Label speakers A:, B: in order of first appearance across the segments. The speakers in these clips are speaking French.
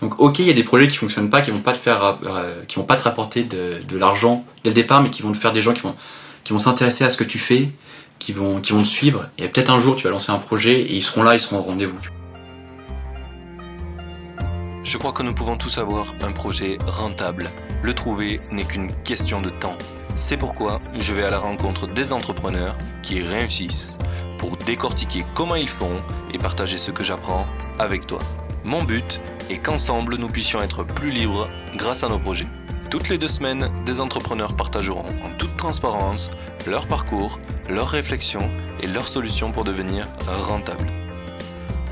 A: Donc ok, il y a des projets qui fonctionnent pas, qui vont pas te faire, euh, qui vont pas te rapporter de, de l'argent dès le départ, mais qui vont te faire des gens qui vont, qui vont s'intéresser à ce que tu fais, qui vont, qui vont te suivre. Et peut-être un jour tu vas lancer un projet et ils seront là, ils seront au rendez-vous.
B: Je crois que nous pouvons tous avoir un projet rentable. Le trouver n'est qu'une question de temps. C'est pourquoi je vais à la rencontre des entrepreneurs qui réussissent pour décortiquer comment ils font et partager ce que j'apprends avec toi. Mon but est qu'ensemble nous puissions être plus libres grâce à nos projets. Toutes les deux semaines, des entrepreneurs partageront en toute transparence leur parcours, leurs réflexions et leurs solutions pour devenir rentables.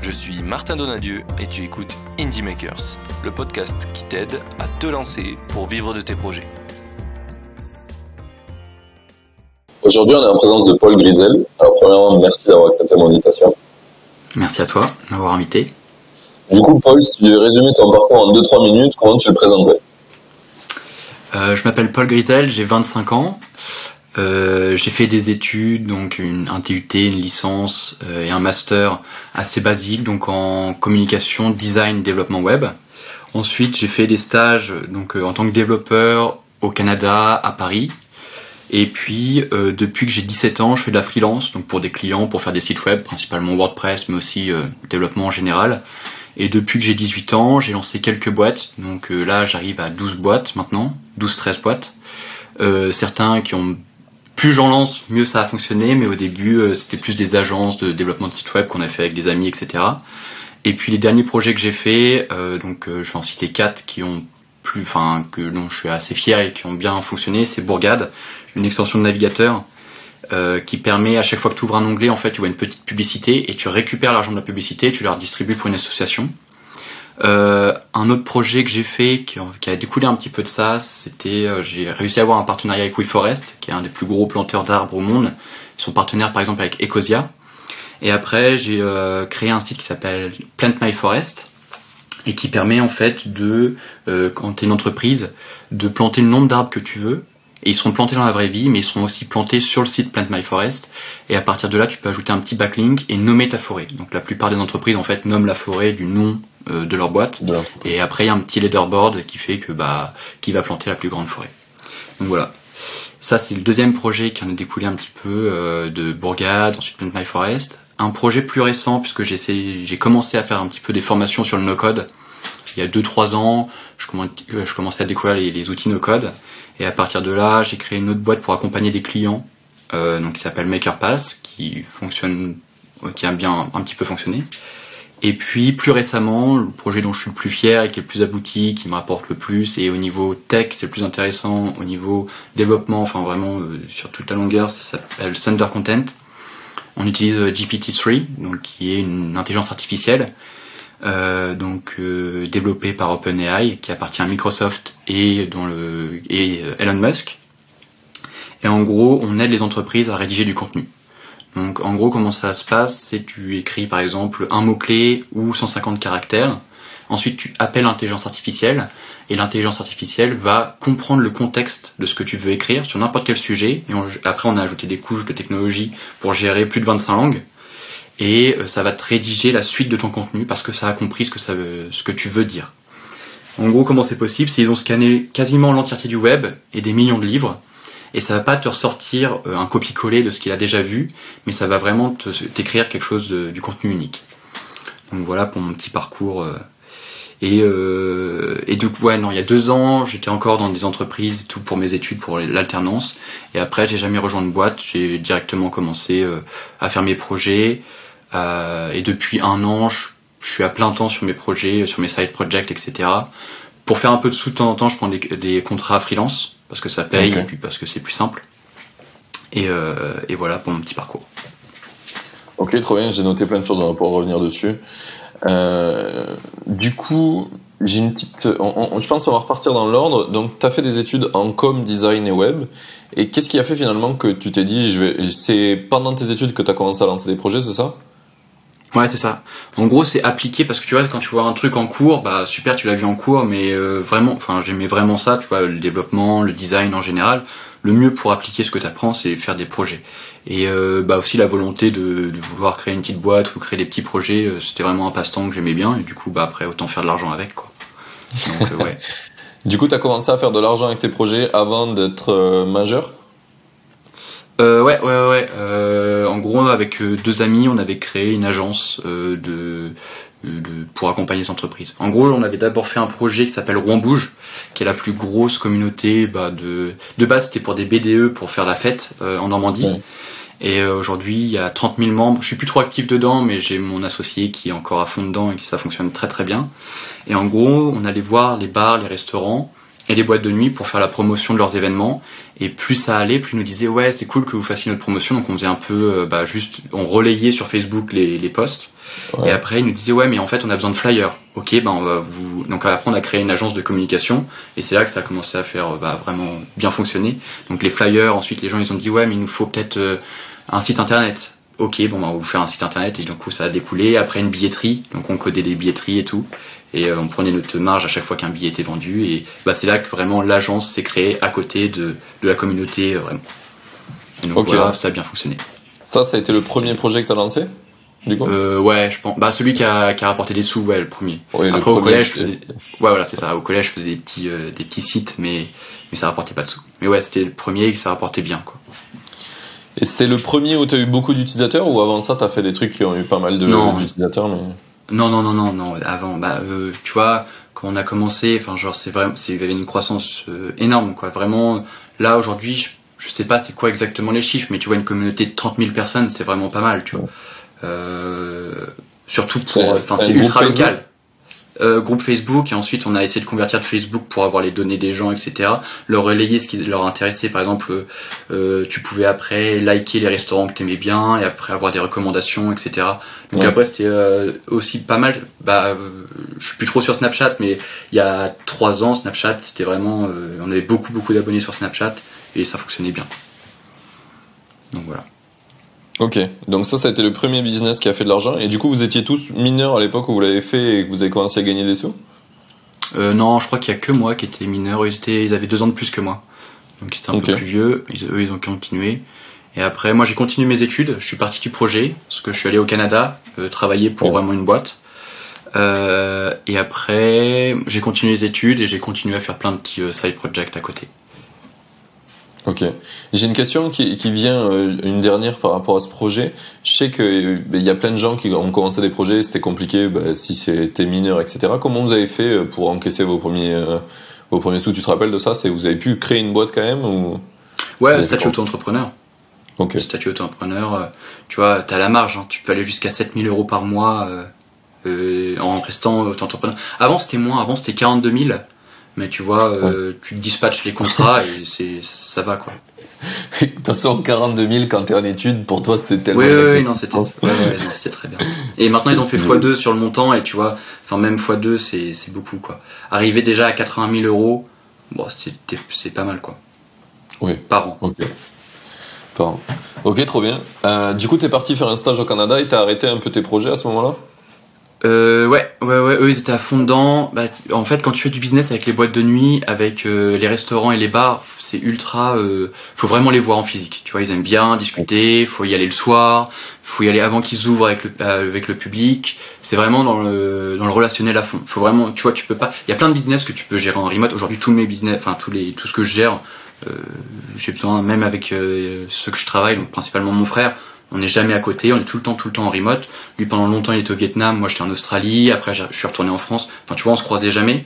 B: Je suis Martin Donadieu et tu écoutes Indie Makers, le podcast qui t'aide à te lancer pour vivre de tes projets.
C: Aujourd'hui, on est en présence de Paul Grisel. Alors, premièrement, merci d'avoir accepté mon invitation.
A: Merci à toi de m'avoir invité.
C: Du coup, Paul, si tu devais résumer ton parcours en 2-3 minutes, comment tu le présenterais?
A: Euh, Je m'appelle Paul Grisel, j'ai 25 ans. Euh, j'ai fait des études, donc une, un TUT, une licence euh, et un master assez basique, donc en communication, design, développement web. Ensuite, j'ai fait des stages donc en tant que développeur au Canada, à Paris, et puis, depuis que j'ai 17 ans, je fais de la freelance, donc pour des clients, pour faire des sites web, principalement WordPress, mais aussi développement en général. Et depuis que j'ai 18 ans, j'ai lancé quelques boîtes. Donc euh, là, j'arrive à 12 boîtes maintenant, 12-13 boîtes. certains qui ont... Plus j'en lance, mieux ça a fonctionné, mais au début, c'était plus des agences de développement de sites web qu'on a fait avec des amis, etc. Et puis les derniers projets que j'ai fait, donc je vais en citer quatre qui ont plus, enfin que dont je suis assez fier et qui ont bien fonctionné, c'est Bourgade une extension de navigateur euh, qui permet à chaque fois que tu ouvres un onglet, en fait, tu vois une petite publicité et tu récupères l'argent de la publicité et tu la redistribues pour une association. Euh, un autre projet que j'ai fait qui, a découlé un petit peu de ça, c'était euh, j'ai réussi à avoir un partenariat avec WeForest, qui est un des plus gros planteurs d'arbres au monde. Ils sont partenaires par exemple avec Ecosia. Et après, j'ai créé un site qui s'appelle Plant My Forest et qui permet en fait de, quand tu es une entreprise, de planter le nombre d'arbres que tu veux et ils seront plantés dans la vraie vie, mais ils seront aussi plantés sur le site Plant My Forest. Et à partir de là, tu peux ajouter un petit backlink et nommer ta forêt. Donc la plupart des entreprises en fait nomment la forêt du nom euh, de leur boîte. et après, il y a un petit leaderboard qui fait que bah qui va planter la plus grande forêt. Donc voilà. Ça, c'est le deuxième projet qui en a découlé un petit peu euh, de Bourgade, ensuite Plant My Forest. Un projet plus récent, puisque j'ai commencé à faire un petit peu des formations sur le no-code. Il y a 2-3 ans, je, je commençais à découvrir les, les outils no-code. Et à partir de là, j'ai créé une autre boîte pour accompagner des clients, euh, donc qui s'appelle MakerPass, qui fonctionne, qui a bien un petit peu fonctionné. Et puis plus récemment, le projet dont je suis le plus fier et qui est le plus abouti, qui me rapporte le plus, et au niveau tech c'est le plus intéressant, au niveau développement, enfin vraiment euh, sur toute la longueur, ça s'appelle Thunder Content. On utilise euh, GPT-3, donc qui est une intelligence artificielle euh, donc euh, développé par OpenAI, qui appartient à Microsoft et, dont le, et euh, Elon Musk. Et en gros, on aide les entreprises à rédiger du contenu. Donc en gros, comment ça se passe? C'est tu écris par exemple un mot-clé ou 150 caractères. Ensuite, tu appelles l'intelligence artificielle et l'intelligence artificielle va comprendre le contexte de ce que tu veux écrire sur n'importe quel sujet. Et après, on a ajouté des couches de technologie pour gérer plus de 25 langues et euh, ça va te rédiger la suite de ton contenu parce que ça a compris ce que, ça ce que tu veux dire. En gros, comment c'est possible? C'est qu'ils ont scanné quasiment l'entièreté du web et des millions de livres, et ça va pas te ressortir euh, un copier-coller de ce qu'il a déjà vu, mais ça va vraiment t'écrire quelque chose de, du contenu unique. Donc voilà pour mon petit parcours. Euh. Et, euh, du coup, ouais, non, il y a deux ans, j'étais encore dans des entreprises, tout pour mes études, pour l'alternance. Et après, j'ai jamais rejoint une boîte. J'ai directement commencé à faire mes projets, et depuis un an, je, suis à plein temps sur mes projets, sur mes side projects, etc. Pour faire un peu de sous de temps en temps, je prends des, des contrats freelance parce que ça paye et puis parce que c'est plus simple. Et, euh, et, voilà pour mon petit parcours.
C: Ok, trop bien. J'ai noté plein de choses. On va pouvoir revenir dessus. Euh, du coup, j'ai une petite. je pense qu'on va repartir dans l'ordre. Donc, tu as fait des études en com, design et web. Et qu'est-ce qui a fait finalement que tu t'es dit, je vais... c'est pendant tes études que tu as commencé à lancer des projets, c'est ça?
A: Ouais, c'est ça. En gros, c'est appliqué parce que tu vois, quand tu vois un truc en cours, bah super, tu l'as vu en cours, mais euh, vraiment, enfin, j'aimais vraiment ça, tu vois, le développement, le design en général. Le mieux pour appliquer ce que tu apprends, c'est faire des projets. Et euh, bah aussi la volonté de, de, vouloir créer une petite boîte ou créer des petits projets, euh, c'était vraiment un passe-temps que j'aimais bien. Et du coup, bah après, autant faire de l'argent avec, quoi. Donc, euh, ouais.
C: Du coup, tu as commencé à faire de l'argent avec tes projets avant d'être euh, majeur?
A: Euh, ouais, ouais, ouais. Euh, en gros, avec euh, deux amis, on avait créé une agence euh, de, de- pour accompagner les entreprises. En gros, on avait d'abord fait un projet qui s'appelle Rouen Bouge, qui est la plus grosse communauté bah, de. De base, c'était pour des BDE pour faire la fête euh, en Normandie.
C: Ouais.
A: Et aujourd'hui, il y a 30 000 membres. Je suis plus trop actif dedans, mais j'ai mon associé qui est encore à fond dedans et qui ça fonctionne très très bien. Et en gros, on allait voir les bars, les restaurants et les boîtes de nuit pour faire la promotion de leurs événements. Et plus ça allait, plus ils nous disaient ouais c'est cool que vous fassiez notre promotion. Donc on faisait un peu, euh, bah, juste, on relayait sur Facebook les, les posts.
C: Ouais.
A: Et après ils nous disaient ouais mais en fait on a besoin de flyers. Ok ben on va vous. Donc après on a créé une agence de communication et c'est là que ça a commencé à faire euh, bah, vraiment bien fonctionner. Donc les flyers, ensuite les gens ils ont dit ouais mais il nous faut peut-être euh, un site internet. Ok bon ben on va vous faire un site internet et du coup ça a découlé. Après une billetterie, donc on codait des billetteries et tout. Et euh, on prenait notre marge à chaque fois qu'un billet était vendu. Et bah, c'est là que vraiment l'agence s'est créée à côté de, de la communauté, euh, vraiment. Et donc
C: Ok.
A: voilà, ça a bien fonctionné.
C: Ça, ça a été le premier projet que tu as lancé Du coup?
A: Euh, ouais, je pense. Bah, celui qui a, qui a rapporté des sous, ouais, le premier.
C: Le
A: Après, au collège, je faisais. Ouais, voilà, c'est ça. Au collège, je faisais des petits, euh, des petits sites, mais, mais ça rapportait pas de sous. Mais ouais, c'était le premier et que ça rapportait bien, quoi.
C: Et c'était le premier où tu as eu beaucoup d'utilisateurs ou avant ça, tu as fait des trucs qui ont eu pas mal d'utilisateurs mais...
A: Non, non, non, non, non. Avant, bah, euh, tu vois, quand on a commencé, enfin, genre, c'est vraiment, c'est, il y avait une croissance euh, énorme, quoi. Vraiment, là, aujourd'hui, je, je sais pas c'est quoi exactement les chiffres, mais tu vois, une communauté de 30 000 personnes, c'est vraiment pas mal, tu vois. Euh, surtout pour,
C: C'est-
A: ultra local. Euh, groupe Facebook et ensuite on a essayé de convertir de Facebook pour avoir les données des gens etc leur relayer ce qui leur intéressait. Par exemple euh, tu pouvais après liker les restaurants que t'aimais bien et après avoir des recommandations etc donc
C: Ouais.
A: après c'était euh, aussi pas mal. Bah euh, je suis plus trop sur Snapchat mais il y a trois ans Snapchat c'était vraiment euh, on avait beaucoup beaucoup d'abonnés sur Snapchat et ça fonctionnait bien. Donc voilà
C: Ok, donc ça, ça a été le premier business qui a fait de l'argent. Et du coup, vous étiez tous mineurs à l'époque où vous l'avez fait et que vous avez commencé à gagner des sous?
A: Euh, non, je crois qu'il y a que moi qui étais mineur. Ils, étaient, ils avaient deux ans de plus que moi. Donc ils étaient un peu plus vieux. Ils, eux, ils ont continué. Et après, moi, j'ai continué mes études. Je suis parti du projet parce que je suis allé au Canada euh, travailler pour vraiment une boîte. Euh, et après, j'ai continué les études et j'ai continué à faire plein de petits side projects à côté.
C: Ok. J'ai une question qui, qui vient, euh, une dernière par rapport à ce projet. Je sais qu'il y a plein de gens qui ont commencé des projets, c'était compliqué bah, si c'était mineur, etc. Comment vous avez fait euh, pour encaisser vos premiers, euh, vos premiers sous? Tu te rappelles de ça? C'est Vous avez pu créer une boîte quand même ou...
A: Ouais, statut auto-entrepreneur.
C: Ok.
A: Le statut auto-entrepreneur, euh, tu vois, t'as la marge. hein. Tu peux aller jusqu'à 7000 euros par mois euh, euh, en restant auto-entrepreneur. Avant, c'était moins. Avant, c'était 42 000. Mais tu vois, euh, tu dispatches les contrats et c'est ça va quoi.
C: De toute façon, 42 000 quand t'es en études, pour toi, c'est tellement...
A: Oui, oui, non, c'était ouais, très bien. Et maintenant, ils ont fait x2 sur le montant et tu vois, enfin même x2, c'est beaucoup quoi. Arriver déjà à 80 000 euros, bon, c'est pas mal quoi.
C: Oui.
A: Par an.
C: Ok. Pardon. Ok, trop bien. Euh, du coup, t'es parti faire un stage au Canada et t'as arrêté un peu tes projets à ce moment-là?
A: Euh, ouais, ouais, ouais, eux ils étaient à fond dedans. Bah, en fait, quand tu fais du business avec les boîtes de nuit, avec euh, les restaurants et les bars, c'est ultra. Euh, faut vraiment les voir en physique. Tu vois, ils aiment bien discuter. Faut y aller le soir. Faut y aller avant qu'ils ouvrent avec le euh, avec le public. C'est vraiment dans le dans le relationnel à fond. Faut vraiment, tu vois, tu peux pas. Il y a plein de business que tu peux gérer en remote. Aujourd'hui, tous mes business, enfin tous les tout ce que je gère, euh, j'ai besoin même avec euh, ceux que je travaille, donc principalement mon frère. On n'est jamais à côté, on est tout le temps, tout le temps en remote. Lui, pendant longtemps, il était au Vietnam, moi j'étais en Australie, après je suis retourné en France. Enfin, tu vois, on se croisait jamais.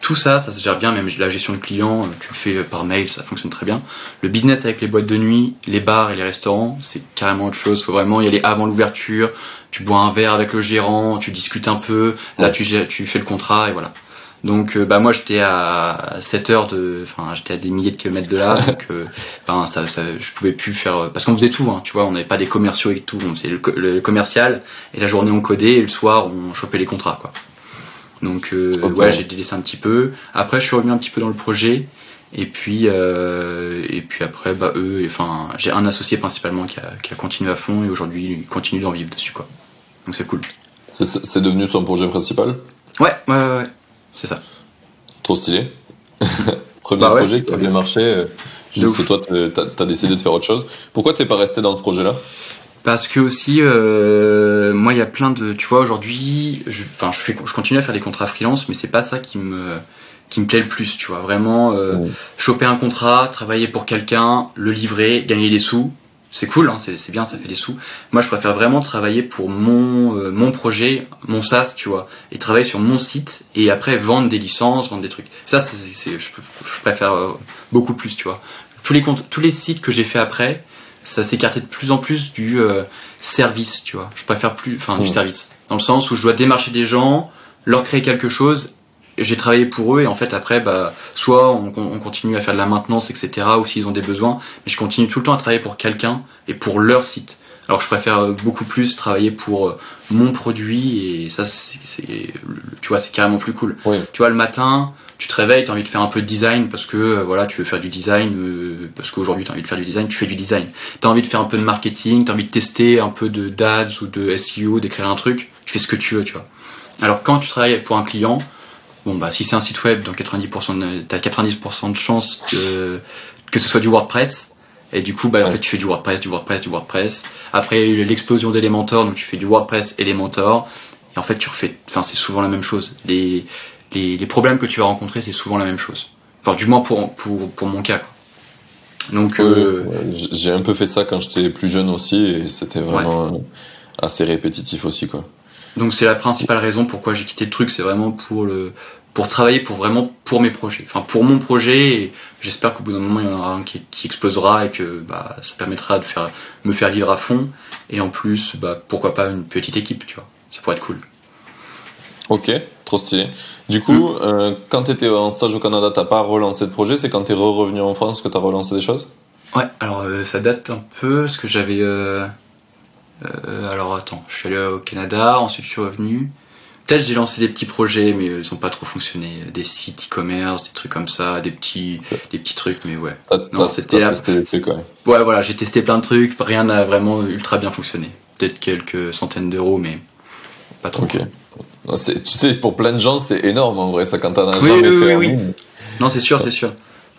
A: Tout ça, ça se gère bien, même la gestion de clients, euh, tu le fais par mail, ça fonctionne très bien. Le business avec les boîtes de nuit, les bars et les restaurants, c'est carrément autre chose. Faut vraiment y aller avant l'ouverture. Tu bois un verre avec le gérant, tu discutes un peu. Là, tu, tu fais le contrat et voilà. Donc, euh, bah moi, j'étais à 7 heures de, enfin, j'étais à des milliers de kilomètres de là, donc, euh, enfin, ça, ça, je pouvais plus faire, euh, parce qu'on faisait tout, hein, tu vois, on n'avait pas des commerciaux et tout, on faisait le, co- le commercial et la journée on codait et le soir on chopait les contrats, quoi. Donc, euh, ouais, j'ai délaissé un petit peu. Après, je suis revenu un petit peu dans le projet. Et puis, euh, et puis après, bah eux, enfin, j'ai un associé principalement qui a, qui a continué à fond et aujourd'hui il continue d'en vivre dessus, quoi. Donc c'est cool.
C: C'est- C'est devenu son projet principal?
A: Ouais, ouais, ouais, ouais. C'est ça.
C: Trop stylé. Premier
A: Bah ouais,
C: projet qui a bien marché. euh, Juste
A: ouf.
C: toi, t'as- t'as t'as décidé de faire autre chose. Pourquoi t'es pas resté dans ce projet-là?
A: Parce que aussi, euh, moi, il y a plein de, tu vois, aujourd'hui, je, enfin, je fais, je continue à faire des contrats freelance, mais c'est pas ça qui me, qui me plaît le plus, tu vois. Vraiment, euh, choper un contrat, travailler pour quelqu'un, le livrer, gagner des sous, c'est cool, hein, c'est bien, ça fait des sous. Moi, je préfère vraiment travailler pour mon, euh, mon projet, mon SaaS, tu vois, et travailler sur mon site et après vendre des licences, vendre des trucs. Ça, c'est, je, je préfère euh, beaucoup plus, tu vois. Tous les comptes, tous les sites que j'ai fait après, ça s'écartait de plus en plus du euh, service, tu vois. Je préfère plus, enfin, du
C: Mm.
A: service, dans le sens où je dois démarcher des gens, leur créer quelque chose. J'ai travaillé pour eux et en fait après, bah, soit on, on continue à faire de la maintenance, etc. Ou s'ils ont des besoins, mais je continue tout le temps à travailler pour quelqu'un et pour leur site. Alors je préfère euh, beaucoup plus travailler pour euh, mon produit et ça, c'est, c'est- tu vois, c'est carrément plus cool.
C: Oui.
A: Tu vois, le matin, tu te réveilles, tu as envie de faire un peu de design parce que euh, voilà, tu veux faire du design, euh, parce qu'aujourd'hui tu as envie de faire du design, tu fais du design. Tu as envie de faire un peu de marketing, tu as envie de tester un peu de d'ads ou de SEO, d'écrire un truc, tu fais ce que tu veux, tu vois. Alors quand tu travailles pour un client, bon bah si c'est un site web, dans 90%, de, t'as 90% de chances que, que ce soit du WordPress. Et du coup, bah, en fait, tu fais du WordPress, du WordPress, du WordPress. Après, il y a eu l'explosion d'Elementor, donc tu fais du WordPress, Elementor. Et en fait, tu refais, enfin, c'est souvent la même chose. Les, les, les problèmes que tu vas rencontrer, c'est souvent la même chose. Enfin, du moins pour, pour, pour mon cas. Quoi. Donc, euh,
C: Ouais, j- J'ai un peu fait ça quand j'étais plus jeune aussi et c'était vraiment euh, assez répétitif aussi quoi.
A: Donc c'est la principale raison pourquoi j'ai quitté le truc. C'est vraiment pour le, pour travailler pour vraiment pour mes projets. Enfin, pour mon projet. Et j'espère qu'au bout d'un moment, il y en aura un qui, qui explosera et que bah, ça permettra de faire, me faire vivre à fond. Et en plus, bah, pourquoi pas une petite équipe, tu vois. Ça pourrait être cool.
C: Ok, trop stylé. Du coup, euh, quand tu étais en stage au Canada, t'as pas relancé de projet, c'est quand t'es re-revenu en France que t'as relancé des choses?
A: Ouais, alors euh, ça date un peu parce que j'avais. euh, euh, alors attends, je suis allé au Canada, ensuite je suis revenu. Peut-être j'ai lancé des petits projets, mais euh, ils ont pas trop fonctionné. Des sites e-commerce, des trucs comme ça, des petits, des petits trucs, mais ouais.
C: T'as
A: Non, c'était
C: testé des trucs, ouais.
A: Ouais, voilà, j'ai testé plein de trucs, rien n'a vraiment ultra bien fonctionné. Peut-être quelques centaines d'euros, mais pas trop.
C: Ok. C'est- Tu sais, pour plein de gens, c'est énorme en vrai, ça, quand t'en as
A: Oui,
C: jamais
A: oui,
C: fait
A: oui, oui. Non, c'est sûr, c'est sûr.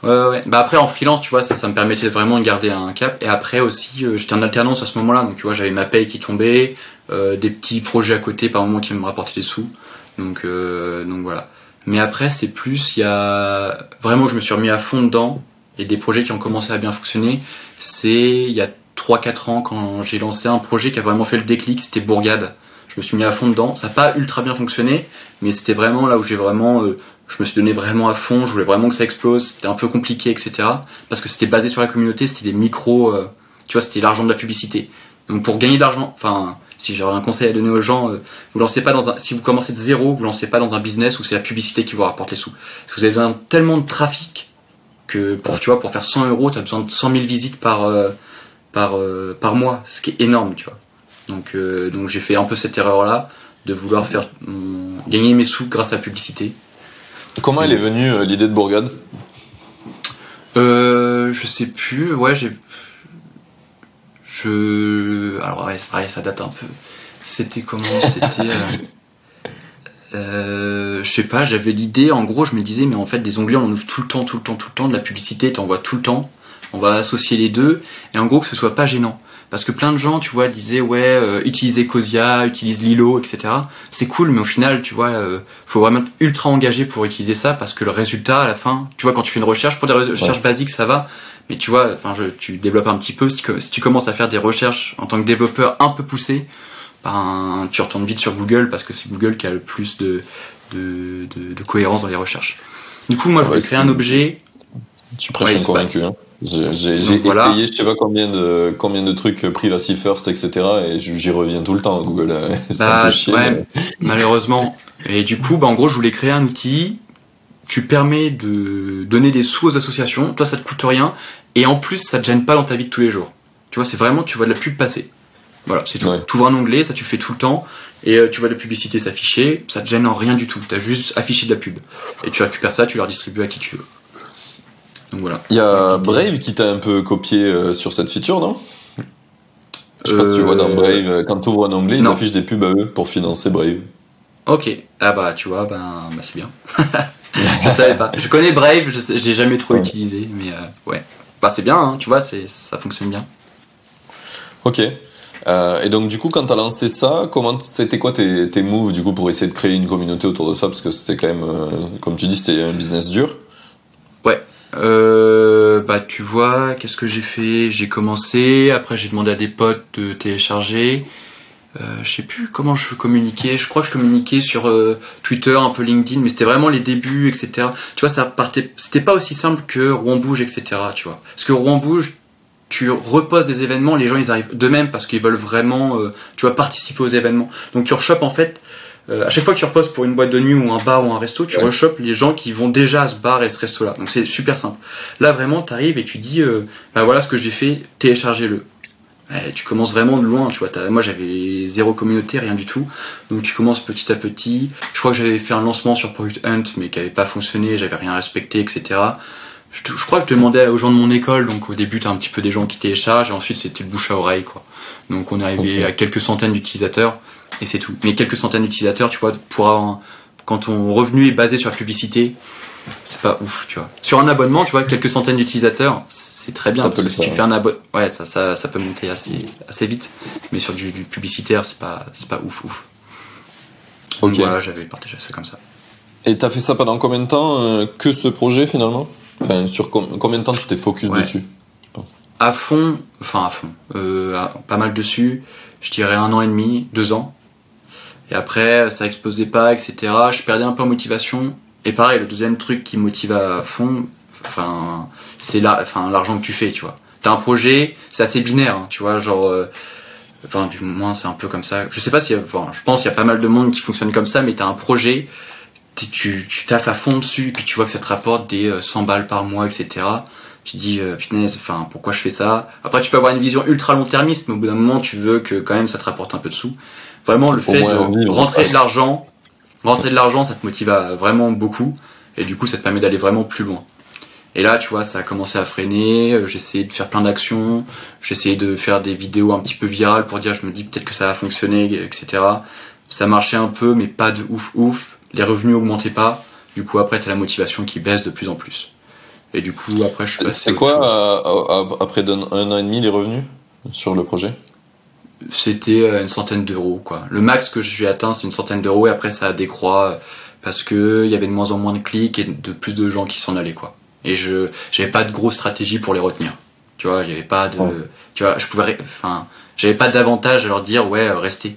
A: Ouais, ouais. Bah après en freelance, tu vois, ça, ça me permettait vraiment de garder un cap. Et après aussi, euh, j'étais en alternance à ce moment-là, donc tu vois, j'avais ma paye qui tombait, euh, des petits projets à côté par moment qui me rapportaient des sous. Donc, euh, donc voilà. Mais après, c'est plus, il y a vraiment, je me suis remis à fond dedans et des projets qui ont commencé à bien fonctionner. C'est il y a 3-4 ans quand j'ai lancé un projet qui a vraiment fait le déclic, c'était Bourgade. Je me suis mis à fond dedans. Ça n'a pas ultra bien fonctionné, mais c'était vraiment là où j'ai vraiment euh, je me suis donné vraiment à fond, je voulais vraiment que ça explose, c'était un peu compliqué, etc. Parce que c'était basé sur la communauté, c'était des micros, euh, tu vois, c'était l'argent de la publicité. Donc pour gagner de l'argent, enfin, si j'aurais un conseil à donner aux gens, euh, vous lancez pas dans un, si vous commencez de zéro, vous lancez pas dans un business où c'est la publicité qui vous rapporte les sous. Parce que vous avez besoin de tellement de trafic que pour, tu vois, pour faire 100 euros, tu as besoin de 100 000 visites par, euh, par, par mois, ce qui est énorme, tu vois. Donc, donc j'ai fait un peu cette erreur-là, de vouloir faire gagner mes sous grâce à la publicité.
C: Comment elle est venue euh, l'idée de Bourgade?
A: Euh, je sais plus. Ouais, j'ai. Je. Alors, ouais, c'est pareil, ça date un peu. C'était comment? C'était. euh, euh, je sais pas, j'avais l'idée, en gros, je me disais, mais en fait, des onglets, on ouvre tout le temps, tout le temps, tout le temps, de la publicité, t'en vois tout le temps. On va associer les deux, et en gros, que ce soit pas gênant. Parce que plein de gens, tu vois, disaient, ouais, euh, utilisez Cosia, utilise Lilo, etc. C'est cool, mais au final, tu vois, euh, faut vraiment être ultra engagé pour utiliser ça, parce que le résultat, à la fin, tu vois, quand tu fais une recherche, pour des recherches basiques, ça va, mais tu vois, enfin, tu développes un petit peu, si, tu commences à faire des recherches en tant que développeur un peu poussées, ben, tu retournes vite sur Google, parce que c'est Google qui a le plus de, de, de, de cohérence dans les recherches. Du coup, moi, je
C: Ouais,
A: voulais créer
C: c'est-
A: un objet
C: Tu prêches
A: Ouais,
C: convaincu. Hein. J'ai
A: voilà.
C: essayé, je sais pas combien de, combien de trucs euh, privacy first, etc. Et j'y reviens tout le temps à Google. euh,
A: Bah,
C: me chier.
A: ouais.
C: mais-
A: malheureusement. Et du coup, bah, en gros, je voulais créer un outil. Tu permets de donner des sous aux associations. Toi, ça te coûte rien. Et en plus, ça te gêne pas dans ta vie de tous les jours. Tu vois, c'est vraiment, tu vois de la pub passer. Voilà, c'est tout.
C: Ouais.
A: Tu ouvres un onglet, ça tu le fais tout le temps. Et euh, tu vois de la publicité s'afficher. Ça te gêne en rien du tout. T'as juste affiché de la pub. Et tu récupères ça, tu la redistribues à qui tu veux. Donc voilà.
C: Il y a Brave qui t'a un peu copié euh, sur cette feature, non? Je sais pas si tu vois dans
A: Euh,
C: Brave, euh, quand tu ouvres un onglet, ils
A: non.
C: affichent des pubs à eux pour financer Brave.
A: Ok. Ah bah, tu vois, ben, bah, c'est bien. je savais pas. Je connais Brave, je j'ai jamais trop
C: Ouais.
A: utilisé, mais euh, ouais. Bah c'est bien, hein, tu vois, c'est ça fonctionne bien.
C: Ok. Euh, et donc du coup, quand tu as lancé ça, comment c'était quoi tes, tes moves du coup pour essayer de créer une communauté autour de ça? Parce que c'était quand même, euh, comme tu dis, c'était un business dur.
A: Ouais. Euh, bah tu vois, qu'est-ce que j'ai fait? J'ai commencé, après j'ai demandé à des potes de télécharger. Euh, je sais plus comment je communiquais. Je crois que je communiquais sur euh, Twitter, un peu LinkedIn, mais c'était vraiment les débuts, etc. Tu vois, ça partait. C'était pas aussi simple que Rouen bouge, etc. Tu vois, parce que Rouen bouge, tu reposes des événements, les gens ils arrivent d'eux-mêmes parce qu'ils veulent vraiment, euh, tu vois, participer aux événements. Donc tu rechopes en fait. À chaque fois que tu reposes pour une boîte de nuit ou un bar ou un resto, tu
C: Ouais.
A: rechopes les gens qui vont déjà à ce bar et ce resto-là. Donc c'est super simple. Là vraiment, tu arrives et tu dis, bah voilà ce que j'ai fait, téléchargez-le. Ouais, tu commences vraiment de loin, tu vois. Moi, j'avais zéro communauté, rien du tout. Donc, tu commences petit à petit. Je crois que j'avais fait un lancement sur Product Hunt, mais qui avait pas fonctionné, j'avais rien respecté, etc. Je, crois que je demandais aux gens de mon école, donc au début, t'as un petit peu des gens qui téléchargent, et ensuite, c'était le bouche à oreille, quoi. Donc, on est arrivé à quelques centaines d'utilisateurs, et c'est tout. Mais quelques centaines d'utilisateurs, tu vois, pour avoir un- quand ton revenu est basé sur la publicité, c'est pas ouf, tu vois. Sur un abonnement, tu vois, quelques centaines d'utilisateurs, c'est très bien.
C: Ça peut le
A: si tu fais un abonnement, ouais, ça, ça, ça peut monter assez, assez vite. Mais sur du, du publicitaire, c'est pas, c'est pas ouf, ouf. Donc
C: Ok.
A: voilà, j'avais partagé ça comme ça.
C: Et t'as fait ça pendant combien de temps euh, que ce projet finalement? Enfin, sur com- combien de temps tu t'es focus
A: Ouais.
C: dessus?
A: À fond, enfin à fond, euh, à- pas mal dessus. Je dirais un an et demi, deux ans. Et après, ça explosait pas, etc. Je perdais un peu en motivation. Et pareil, le deuxième truc qui me motive à fond, enfin, c'est l'argent que tu fais, tu vois. T'as un projet, c'est assez binaire, hein, tu vois, genre, euh, enfin, du moins, c'est un peu comme ça. Je sais pas si, enfin, je pense qu'il y a pas mal de monde qui fonctionne comme ça, mais t'as un projet, tu, tu taffes à fond dessus, et puis tu vois que ça te rapporte des euh, 100 balles par mois, etc. Tu dis, euh, punaise, enfin, pourquoi je fais ça? Après, tu peux avoir une vision ultra long-termiste, mais au bout d'un moment, tu veux que quand même ça te rapporte un peu de sous. Vraiment, le fait de rentrer de l'argent, rentrer de l'argent, ça te motive à vraiment beaucoup, et du coup, ça te permet d'aller vraiment plus loin. Et là, tu vois, ça a commencé à freiner, euh, j'ai essayé de faire plein d'actions, j'ai essayé de faire des vidéos un petit peu virales pour dire, je me dis peut-être que ça va fonctionner, etc. Ça marchait un peu, mais pas de ouf ouf, les revenus augmentaient pas, du coup, après, t'as la motivation qui baisse de plus en plus. Et du coup, après, je suis
C: C'est-
A: passé autre
C: quoi euh, après un an et demi les revenus sur le projet?
A: C'était euh, une centaine d'euros, quoi. Le max que j'ai atteint, c'est une centaine d'euros, et après, ça décroît euh, parce que il y avait de moins en moins de clics et de plus de gens qui s'en allaient, quoi. Et je, j'avais pas de grosse stratégie pour les retenir. Tu vois, il avait pas de, tu vois, je pouvais, enfin, j'avais pas d'avantage à leur dire, ouais, euh, restez.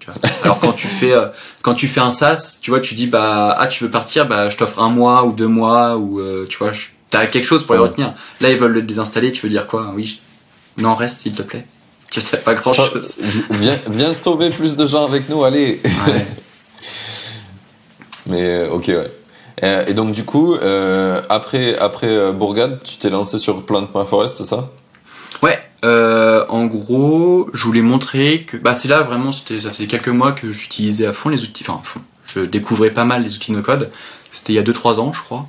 A: Tu vois. Alors quand tu fais, quand tu fais un SaaS, tu vois, tu dis, bah, ah, tu veux partir, bah, je t'offre un mois ou deux mois, ou, tu vois, je- t'as quelque chose pour les retenir. Là, ils veulent le désinstaller, tu veux dire quoi? Oui, je- non, reste, s'il te plaît. Tu pas grand chose.
C: viens, viens sauver plus de gens avec nous, allez
A: Ouais.
C: Mais euh, ok, ouais. Euh, Et donc du coup, euh, après, après Bourgade, tu t'es lancé sur Plant My Forest, c'est ça?
A: Ouais, euh, en gros, je voulais montrer que bah c'est là vraiment c'était ça faisait quelques mois que j'utilisais à fond les outils enfin à fond. Je découvrais pas mal les outils no code. C'était il y a 2 3 ans, je crois.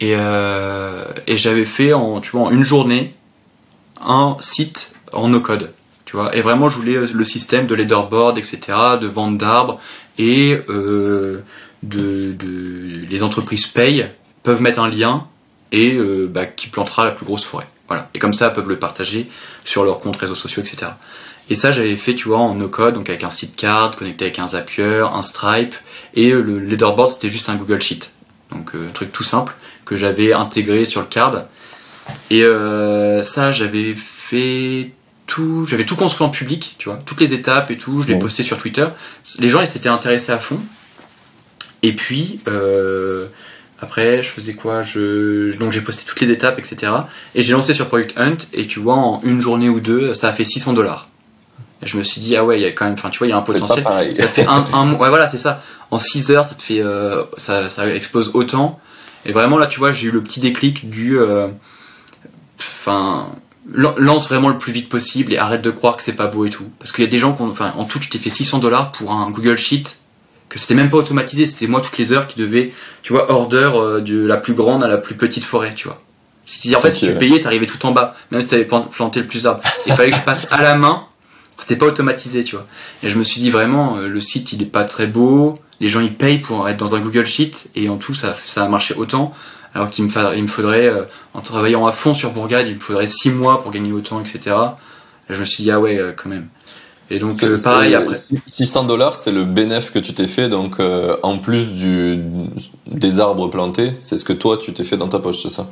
A: Et euh, et j'avais fait en tu vois en une journée un site en no code, Et vraiment je voulais euh, le système de leaderboard etc, de vente d'arbres et euh, de, les entreprises payent peuvent mettre un lien et euh, bah, qui plantera la plus grosse forêt. Voilà. Et comme ça, elles peuvent le partager sur leurs comptes réseaux sociaux, etc. Et ça, j'avais fait, tu vois, en no-code, donc avec un site card, connecté avec un Zapier, un Stripe, et le leaderboard, c'était juste un Google Sheet. Donc, un truc tout simple que j'avais intégré sur le card. Et ça, j'avais fait tout, j'avais tout construit en public, tu vois, toutes les étapes et tout, je l'ai
C: Ouais.
A: posté sur Twitter. Les gens, ils s'étaient intéressés à fond. Et puis, euh, après, je faisais quoi? Je... Donc j'ai posté toutes les étapes, etc. Et j'ai lancé sur Product Hunt, et tu vois, en une journée ou deux, ça a fait 600 dollars. Et je me suis dit, ah ouais, il y a quand même, enfin, tu vois, il y a un potentiel. Ça fait un, un mois, ouais, voilà, c'est ça. En 6 heures, ça te fait, euh, ça, ça explose autant. Et vraiment, là, tu vois, j'ai eu le petit déclic du, euh, enfin, lance vraiment le plus vite possible et arrête de croire que c'est pas beau et tout. Parce qu'il y a des gens qui ont, enfin, en tout, tu t'es fait 600 dollars pour un Google Sheet que c'était même pas automatisé, c'était moi toutes les heures qui devais, tu vois, order euh, de la plus grande à la plus petite forêt, tu vois. Si, en fait, si tu payais, t'arrivais tout en bas, même si t'avais plan- planté le plus d'arbres. Il fallait que je passe à la main, c'était pas automatisé, tu vois. Et je me suis dit vraiment, euh, le site il est pas très beau, les gens ils payent pour être dans un Google Sheet, et en tout ça, ça a marché autant, alors qu'il me, fa- il me faudrait, euh, en travaillant à fond sur Bourgade, il me faudrait 6 mois pour gagner autant, etc. Et je me suis dit, ah ouais, euh, quand même. Et donc,
C: C'est-
A: euh, pareil, après.
C: 600 dollars, c'est le bénéf que tu t'es fait, donc en plus du, des arbres plantés, c'est ce que toi tu t'es fait dans ta poche, c'est ça?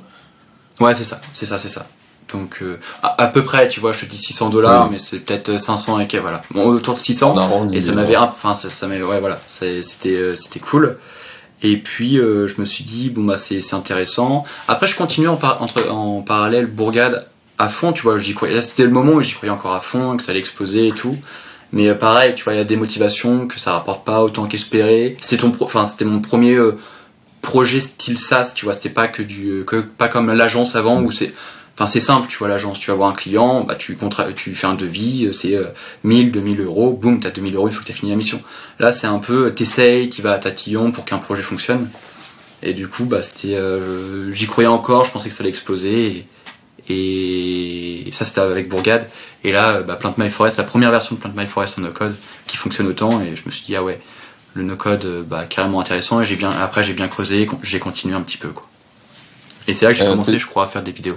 A: Ouais, c'est ça, c'est ça, c'est ça. Donc, euh, à, à peu près, tu vois, je te dis 600 dollars,
C: Oui.
A: mais c'est peut-être 500 et quelques, voilà. Bon, autour de 600.
C: On.
A: Et ça m'avait, un- enfin, ça, ça m'avait, ouais, voilà, c'était, euh, c'était cool. Et puis, euh, je me suis dit, bon, bah, c'est, intéressant. Après, je continuais en, par- en parallèle Bourgade à fond, tu vois, j'y croyais. Là, c'était le moment où j'y croyais encore à fond, que ça allait exploser et tout. Mais euh, pareil, tu vois, il y a des motivations, que ça rapporte pas autant qu'espéré. C'était mon premier euh, projet style SaaS, tu vois, c'était pas que du, que, pas comme l'agence avant où c'est, Enfin, c'est simple, tu vois, l'agence, tu vas voir un client, bah, tu, tu fais un devis, euh, c'est euh, 1000, 2000 euros, boum, t'as 2000 euros, il faut que tu fini la mission. Là, c'est un peu, t'essayes, tu vas à tatillon pour qu'un projet fonctionne. Et du coup, bah, c'était, euh, j'y croyais encore, je pensais que ça allait exploser. Et, et ça, c'était avec Bourgade. Et là, bah, Plant My Forest, la première version de Plant My Forest en no-code qui fonctionne autant. Et je me suis dit, ah ouais, le no-code, euh, bah, carrément intéressant. Et j'ai bien, après, j'ai bien creusé, j'ai continué un petit peu, quoi. Et c'est là que j'ai
C: Euh,
A: commencé, je crois, à faire des vidéos.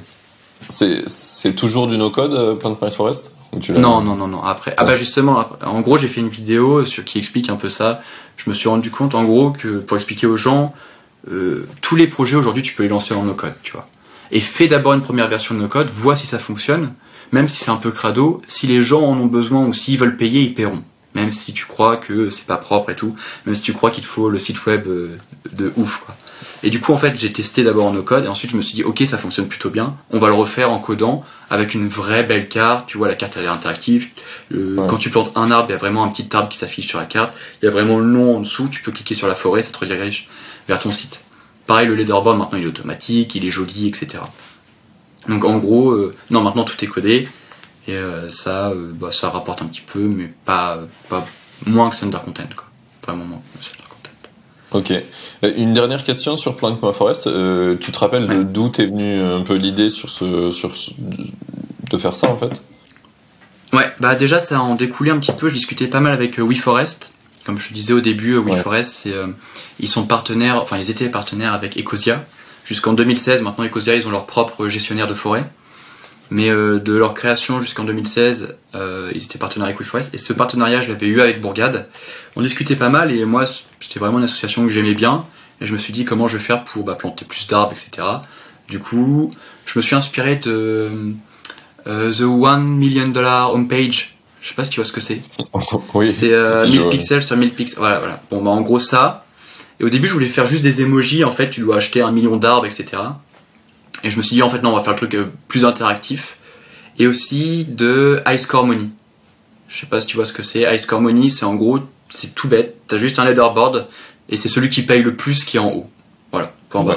C: C'est toujours du no-code, euh, Plant My Forest? Ou tu l'as-
A: Non, non, non, non. Après, ah bah justement, en gros, j'ai fait une vidéo sur qui explique un peu ça. Je me suis rendu compte, en gros, que pour expliquer aux gens, euh, tous les projets aujourd'hui, tu peux les lancer en no-code, tu vois. Et fais d'abord une première version de no-code, vois si ça fonctionne. Même si c'est un peu crado, si les gens en ont besoin ou s'ils veulent payer, ils paieront. Même si tu crois que c'est pas propre et tout, même si tu crois qu'il te faut le site web euh, de ouf, quoi. Et du coup, en fait, j'ai testé d'abord en no-code et ensuite je me suis dit, ok, ça fonctionne plutôt bien. On va le refaire en codant avec une vraie belle carte. Tu vois, la carte elle est interactive. Le-
C: Ouais.
A: Quand tu plantes un arbre, il y a vraiment un petit arbre qui s'affiche sur la carte. Il y a vraiment le nom en dessous. Tu peux cliquer sur la forêt, ça te redirige vers ton site. Pareil, le leaderboard maintenant il est automatique, il est joli, etc. Donc en gros, euh, non, maintenant tout est codé et euh, ça, euh, bah, ça rapporte un petit peu, mais pas, pas moins que Thunder Content, quoi. Vraiment moins.
C: Ok. Euh, Une dernière question sur Plant My Forest. Euh, tu te rappelles
A: Ouais.
C: d'où t'es venu un peu l'idée sur ce, sur ce- de faire ça en fait?
A: Ouais, bah déjà ça en découlait un petit peu. Je discutais pas mal avec euh, WeForest. Comme je te disais au début,
C: Ouais.
A: WeForest, euh, ils sont partenaires, enfin ils étaient partenaires avec Ecosia jusqu'en 2016. Maintenant Ecosia, ils ont leur propre gestionnaire de forêt. Mais euh, de leur création jusqu'en 2016, euh, ils étaient partenaires avec WeForest. Et ce partenariat, je l'avais eu avec Bourgade. On discutait pas mal et moi, c'était vraiment une association que j'aimais bien. Et je me suis dit comment je vais faire pour bah, planter plus d'arbres, etc. Du coup, je me suis inspiré de euh, The One Million Dollar Homepage. Je sais pas si tu vois ce que c'est.
C: Oui.
A: c'est euh,
C: si, si,
A: 1000
C: je vois.
A: pixels sur 1000 pixels. Voilà, voilà. Bon, bah en gros ça. Et au début, je voulais faire juste des emojis. En fait, tu dois acheter un million d'arbres, etc. Et je me suis dit, en fait, non, on va faire le truc euh, plus interactif. Et aussi de High Score Money. Je sais pas si tu vois ce que c'est. High Score Money, c'est en gros, c'est tout bête. T'as juste un leaderboard et c'est celui qui paye le plus qui est en haut. Voilà, point.
C: Ouais.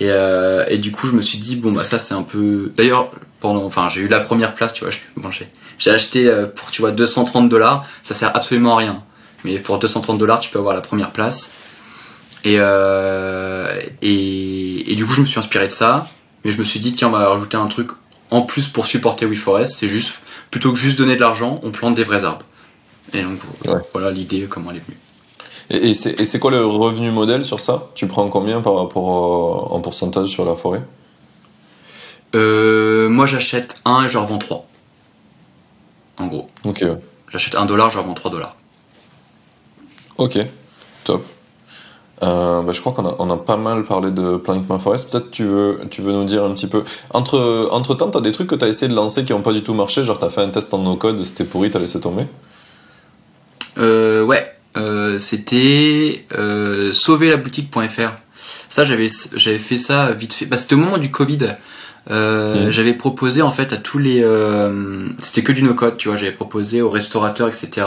A: Et, euh, et du coup, je me suis dit, bon, bah ça, c'est un peu. D'ailleurs, pendant. Enfin, j'ai eu la première place, tu vois. j'ai j'ai acheté euh, pour, tu vois, 230 dollars. Ça sert absolument à rien. Mais pour 230 dollars, tu peux avoir la première place. Et, euh, et, et du coup, je me suis inspiré de ça. Mais je me suis dit, tiens, on va rajouter un truc en plus pour supporter WeForest. C'est juste, plutôt que juste donner de l'argent, on plante des vrais arbres. Et donc,
C: Ouais.
A: voilà l'idée, comment elle est venue.
C: Et, et c'est quoi le revenu modèle sur ça? Tu prends combien par rapport au- en pourcentage sur la forêt?
A: Euh, moi, j'achète un et je revends 3. En gros.
C: Ok.
A: J'achète 1 dollar, je revends 3 dollars.
C: ok, top. Euh, bah, je crois qu'on a, on a pas mal parlé de Plant My Forest. Peut-être tu veux, tu veux nous dire un petit peu. Entre, entre temps, t'as des trucs que t'as essayé de lancer qui ont pas du tout marché? Genre, t'as fait un test en no-code, c'était pourri, t'as laissé tomber?
A: Euh, ouais, euh, c'était euh, sauverlaboutique.fr. Ça, j'avais j'avais fait ça vite fait. Bah, c'était au moment du Covid. Euh,
C: Mhm.
A: J'avais proposé en fait à tous les. c'était que du no-code, tu vois. J'avais proposé aux restaurateurs, etc.,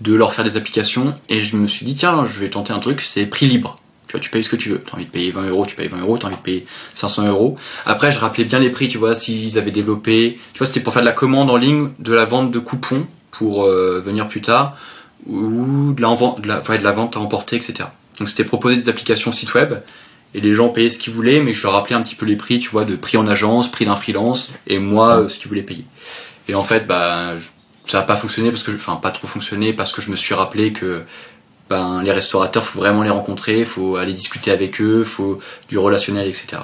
A: de leur faire des applications. Et je me suis dit, tiens, je vais tenter un truc, c'est prix libre. Tu vois, tu payes ce que tu veux. T'as envie de payer 20 euros, tu payes 20 euros. T'as envie de payer 500 euros. Après, je rappelais bien les prix, tu vois, s'ils avaient développé. Tu vois, c'était pour faire de la commande en ligne, de la vente de coupons pour euh, venir plus tard ou de la, de la vente à emporter, etc. Donc c'était proposer des applications site web et les gens payaient ce qu'ils voulaient, mais je leur rappelais un petit peu les prix, tu vois, de prix en agence, prix d'un freelance et moi euh, ce qu'ils voulaient payer. Et en fait, bah, je- ça n'a pas fonctionné parce que, je- enfin, pas trop fonctionné parce que je me suis rappelé que ben, les restaurateurs, faut vraiment les rencontrer, faut aller discuter avec eux, faut du relationnel, etc.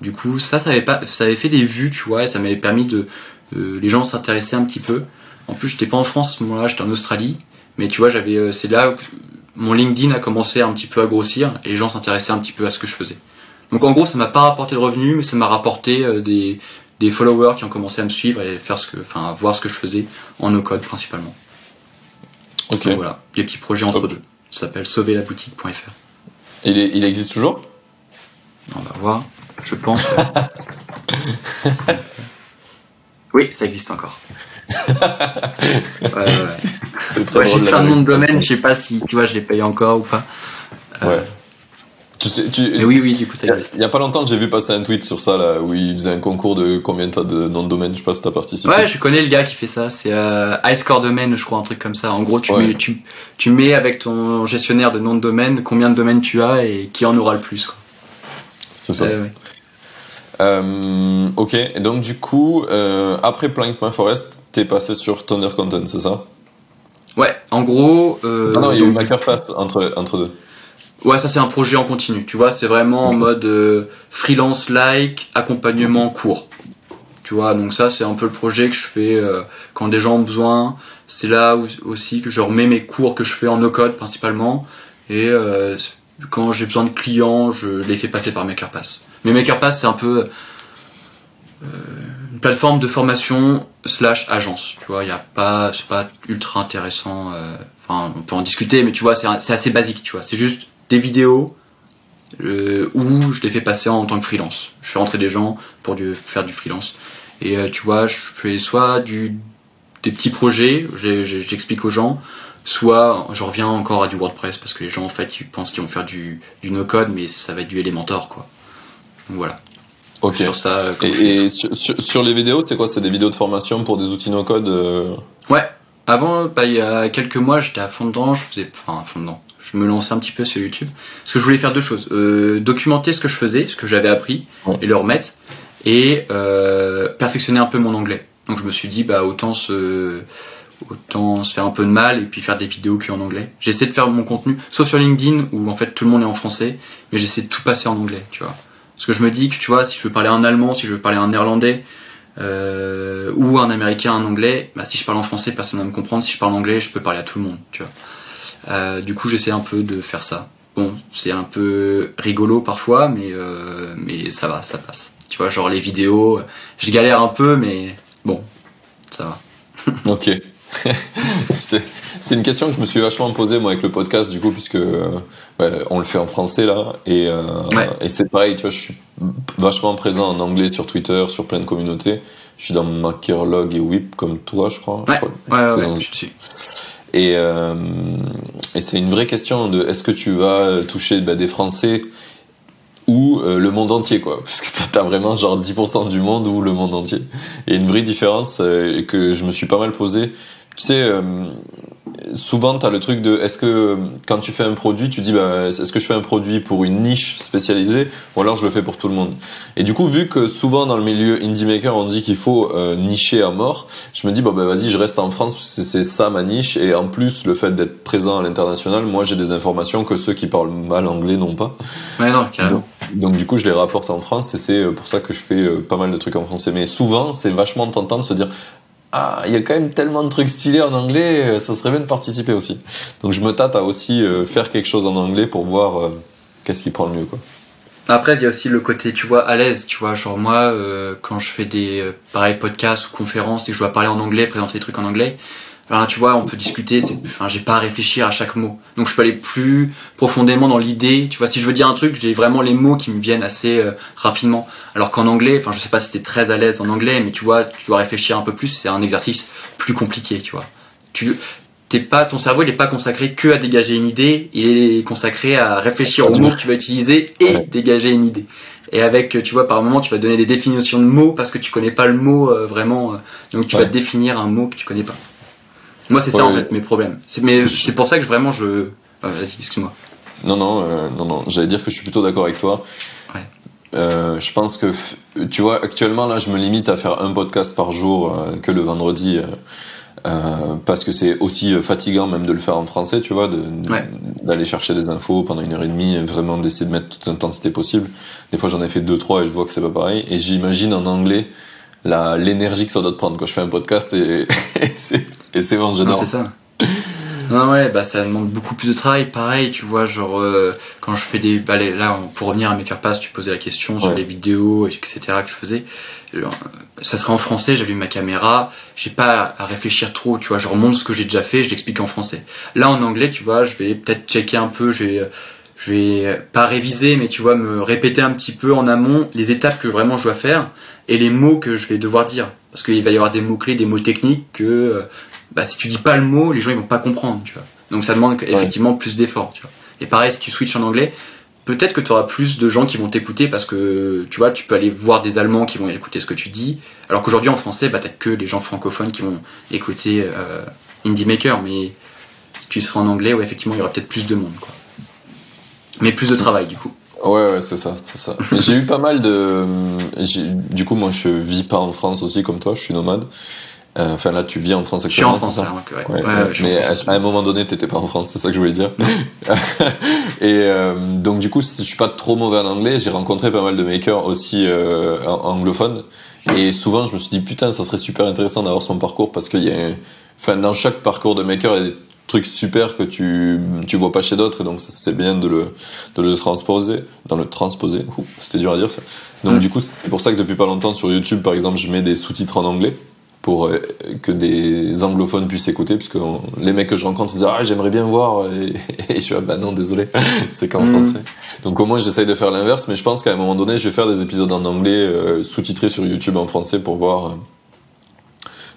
A: Du coup, ça, ça avait pas, ça avait fait des vues, tu vois, et ça m'avait permis de les gens s'intéressaient un petit peu. En plus, j'étais pas en France, moi, j'étais en Australie. Mais tu vois, j'avais, c'est là où mon LinkedIn a commencé un petit peu à grossir et les gens s'intéressaient un petit peu à ce que je faisais. Donc en gros, ça m'a pas rapporté de revenus, mais ça m'a rapporté des, des followers qui ont commencé à me suivre et faire ce que, enfin, voir ce que je faisais en no code principalement.
C: Ok.
A: Donc voilà, des petits projets entre deux. Ça s'appelle sauverlaboutique.fr.
C: Il, est, il existe toujours?
A: On va voir, je pense. oui, ça existe encore. ouais, ouais.
C: C'est très
A: Ouais, j'ai plein de noms de domaine, je sais pas si tu vois, je les paye encore ou pas. Euh,
C: Ouais. Tu sais, tu,
A: Mais oui, oui, du coup, ça
C: Il y a-
A: existe.
C: il y a pas longtemps, j'ai vu passer un tweet sur ça, là, où il faisait un concours de combien t'as de noms de domaine, je sais pas si t'as participé.
A: Ouais, je connais le gars qui fait ça. C'est euh, iScore Domain, je crois, un truc comme ça. En gros, tu,
C: Ouais.
A: mets, tu, tu mets avec ton gestionnaire de nom de domaine combien de domaines tu as et qui en aura le plus.
C: C'est ça.
A: Ouais.
C: Euh, ok, et donc du coup, euh, après Plank.forest, t'es passé sur Thunder Content, c'est ça?
A: Ouais, en gros. Euh,
C: Ah non, il y a eu Makerpath entre, entre deux.
A: Ouais, ça c'est un projet en continu. Tu vois, c'est vraiment en mode euh, freelance-like, accompagnement court. Tu vois, donc ça c'est un peu le projet que je fais euh, quand des gens ont besoin. C'est là où- aussi que je remets mes cours que je fais en no-code principalement. Et euh, quand j'ai besoin de clients, je les fais passer par MakerPass. Mais MakerPass c'est un peu une plateforme de formation slash agence. Tu vois, il y a pas, c'est pas ultra intéressant. Enfin, on peut en discuter, mais tu vois, c'est c'est assez basique. Tu vois, c'est juste des vidéos euh, où je les fais passer en tant que freelance. Je fais rentrer des gens pour du, faire du freelance. Et euh, tu vois, je fais soit du, des petits projets, j'explique aux gens, soit je reviens encore à du WordPress parce que les gens en fait ils pensent qu'ils vont faire du, du no-code, mais ça va être du Elementor quoi. Donc voilà.
C: Ok.
A: Sur ça, euh, comme je fais
C: Et, et sur, sur- sur les vidéos, c'est quoi? C'est des vidéos de formation pour des outils no-code euh,
A: Ouais. Avant, bah, il y a quelques mois, j'étais à fond dedans. Je faisais, enfin, à fond dedans. Je me lançais un petit peu sur YouTube parce que je voulais faire deux choses Euh, documenter ce que je faisais, ce que j'avais appris, et le remettre, et euh, perfectionner un peu mon anglais. Donc je me suis dit, bah autant se, autant se faire un peu de mal et puis faire des vidéos que en anglais. J'essaie de faire mon contenu, sauf sur LinkedIn où en fait tout le monde est en français, mais j'essaie de tout passer en anglais, tu vois. Parce que je me dis que tu vois, si je veux parler un allemand, si je veux parler un néerlandais, euh, ou un américain, un anglais, bah, si je parle en français, personne va me comprendre. Si je parle anglais, je peux parler à tout le monde, tu vois. Euh, du coup, j'essaie un peu de faire ça. Bon, c'est un peu rigolo parfois, mais, euh, mais ça va, ça passe. Tu vois, genre les vidéos, je galère un peu, mais bon, ça va.
C: Ok. c'est une question que je me suis vachement posée moi avec le podcast du coup puisque euh, bah, on le fait en français là et, euh,
A: Ouais.
C: et c'est pareil tu vois je suis vachement présent en anglais sur Twitter sur plein de communautés je suis dans Makerlog et Whip comme toi je crois,
A: Ouais,
C: Je crois.
A: ouais, ouais,
C: Dans-
A: ouais, je suis.
C: Et, euh, et c'est une vraie question de est-ce que tu vas toucher bah, des Français ou euh, le monde entier quoi. Parce que t'as- vraiment genre 10% du monde ou le monde entier. A une vraie différence euh, et que je me suis pas mal posé tu sais euh, souvent t'as le truc de est-ce que euh, quand tu fais un produit tu dis bah, est-ce que je fais un produit pour une niche spécialisée ou alors je le fais pour tout le monde et du coup vu que souvent dans le milieu indie maker on dit qu'il faut euh, nicher à mort je me dis bah vas-y je reste en France parce que c'est ça ma niche et en plus le fait d'être présent à l'international moi j'ai des informations que ceux qui parlent mal anglais n'ont pas
A: Ouais, non, carrément.
C: donc du coup, je les rapporte en France et c'est pour ça que je fais pas mal de trucs en français. Mais souvent, c'est vachement tentant de se dire ah, il y a quand même tellement de trucs stylés en anglais, euh, ça serait bien de participer aussi. Donc je me tâte à aussi euh, faire quelque chose en anglais pour voir euh, qu'est-ce qui prend le mieux quoi.
A: Après, il y a aussi le côté, tu vois, à l'aise, tu vois, genre moi, quand je fais des, pareil, podcasts ou conférences et que je dois parler en anglais, présenter des trucs en anglais, alors là, tu vois, on peut discuter, c'est, enfin, j'ai pas à réfléchir à chaque mot. Donc je peux aller plus profondément dans l'idée, tu vois, si je veux dire un truc, j'ai vraiment les mots qui me viennent assez euh, rapidement. Alors qu'en anglais, enfin, je sais pas si t'es très à l'aise en anglais, mais tu vois, tu dois réfléchir un peu plus, c'est un exercice plus compliqué, tu vois. Tu, t'es pas, ton cerveau, il est pas consacré que à dégager une idée, il est consacré à réfléchir aux mots que tu vas utiliser et dégager une idée. Et avec, tu vois, par moment, tu vas donner des définitions de mots parce que tu connais pas le mot euh, vraiment, euh, donc tu
C: Ouais.
A: vas définir un mot que tu connais pas. Moi, c'est ça en fait mes problèmes. C'est, mais c'est pour ça que vraiment je. Ah, vas-y, excuse-moi.
C: Non, non, euh, non, non. J'allais dire que je suis plutôt d'accord avec toi.
A: Ouais.
C: Euh, je pense que, tu vois, actuellement, là, je me limite à faire un podcast par jour euh, que le vendredi. parce que c'est aussi fatigant même de le faire en français, tu vois, de-
A: Ouais.
C: d'aller chercher des infos pendant une heure et demie, et vraiment d'essayer de mettre toute l'intensité possible. Des fois, j'en ai fait deux, trois et je vois que c'est pas pareil. Et j'imagine en anglais, la l'énergie que ça doit te prendre. Quand je fais un podcast et, et c'est bon, j'adore.
A: C'est ça. Non, ouais, bah ça demande beaucoup plus de travail. Pareil, tu vois, genre, euh, quand je fais des. Bah, là, pour revenir à Makerpass, tu posais la question sur les vidéos, etc., que je faisais. ça serait en français, j'allume ma caméra, j'ai pas à réfléchir trop, tu vois, je remonte ce que j'ai déjà fait, je l'explique en français. Là, en anglais, tu vois, je vais peut-être checker un peu, je vais, je vais pas réviser, mais tu vois, me répéter un petit peu en amont les étapes que vraiment je dois faire et les mots que je vais devoir dire. Parce qu'il va y avoir des mots-clés, des mots techniques que euh, bah, si tu dis pas le mot, les gens ils vont pas comprendre, tu vois. Donc ça demande effectivement plus d'efforts, tu vois. Et pareil, si tu switches en anglais, peut-être que tu auras plus de gens qui vont t'écouter parce que tu vois, tu peux aller voir des Allemands qui vont écouter ce que tu dis, alors qu'aujourd'hui en français, bah, t'as que les gens francophones qui vont écouter euh, Indie Maker, mais si tu serais en anglais, ouais, effectivement, il y aura peut-être plus de monde, quoi. Mais plus de travail, du coup.
C: Ouais, ouais, c'est ça, c'est ça. j'ai eu pas mal de. Du coup, moi, je vis pas en France aussi comme toi, je suis nomade. Euh, enfin là, tu vis en France
A: actuellement. Je suis en France,
C: ouais. ouais, mais à, un moment donné, t'étais pas en France, c'est ça que je voulais dire. et euh, donc du coup, je suis pas trop mauvais en anglais. J'ai rencontré pas mal de makers aussi euh, anglophones. Et souvent, je me suis dit putain, ça serait super intéressant d'avoir son parcours parce qu'il y a, enfin dans chaque parcours de maker, il y a des trucs super que tu tu vois pas chez d'autres et donc c'est bien de le de le transposer dans le transposer c'était dur à dire ça donc du coup c'est pour ça que depuis pas longtemps sur YouTube par exemple je mets des sous-titres en anglais pour euh, que des anglophones puissent écouter, puisque les mecs que je rencontre disent ah j'aimerais bien voir et, je suis ah bah non désolé c'est qu'en mm. français. Donc au moins j'essaye de faire l'inverse, mais je pense qu'à un moment donné je vais faire des épisodes en anglais euh, sous-titrés sur YouTube en français pour voir. Euh,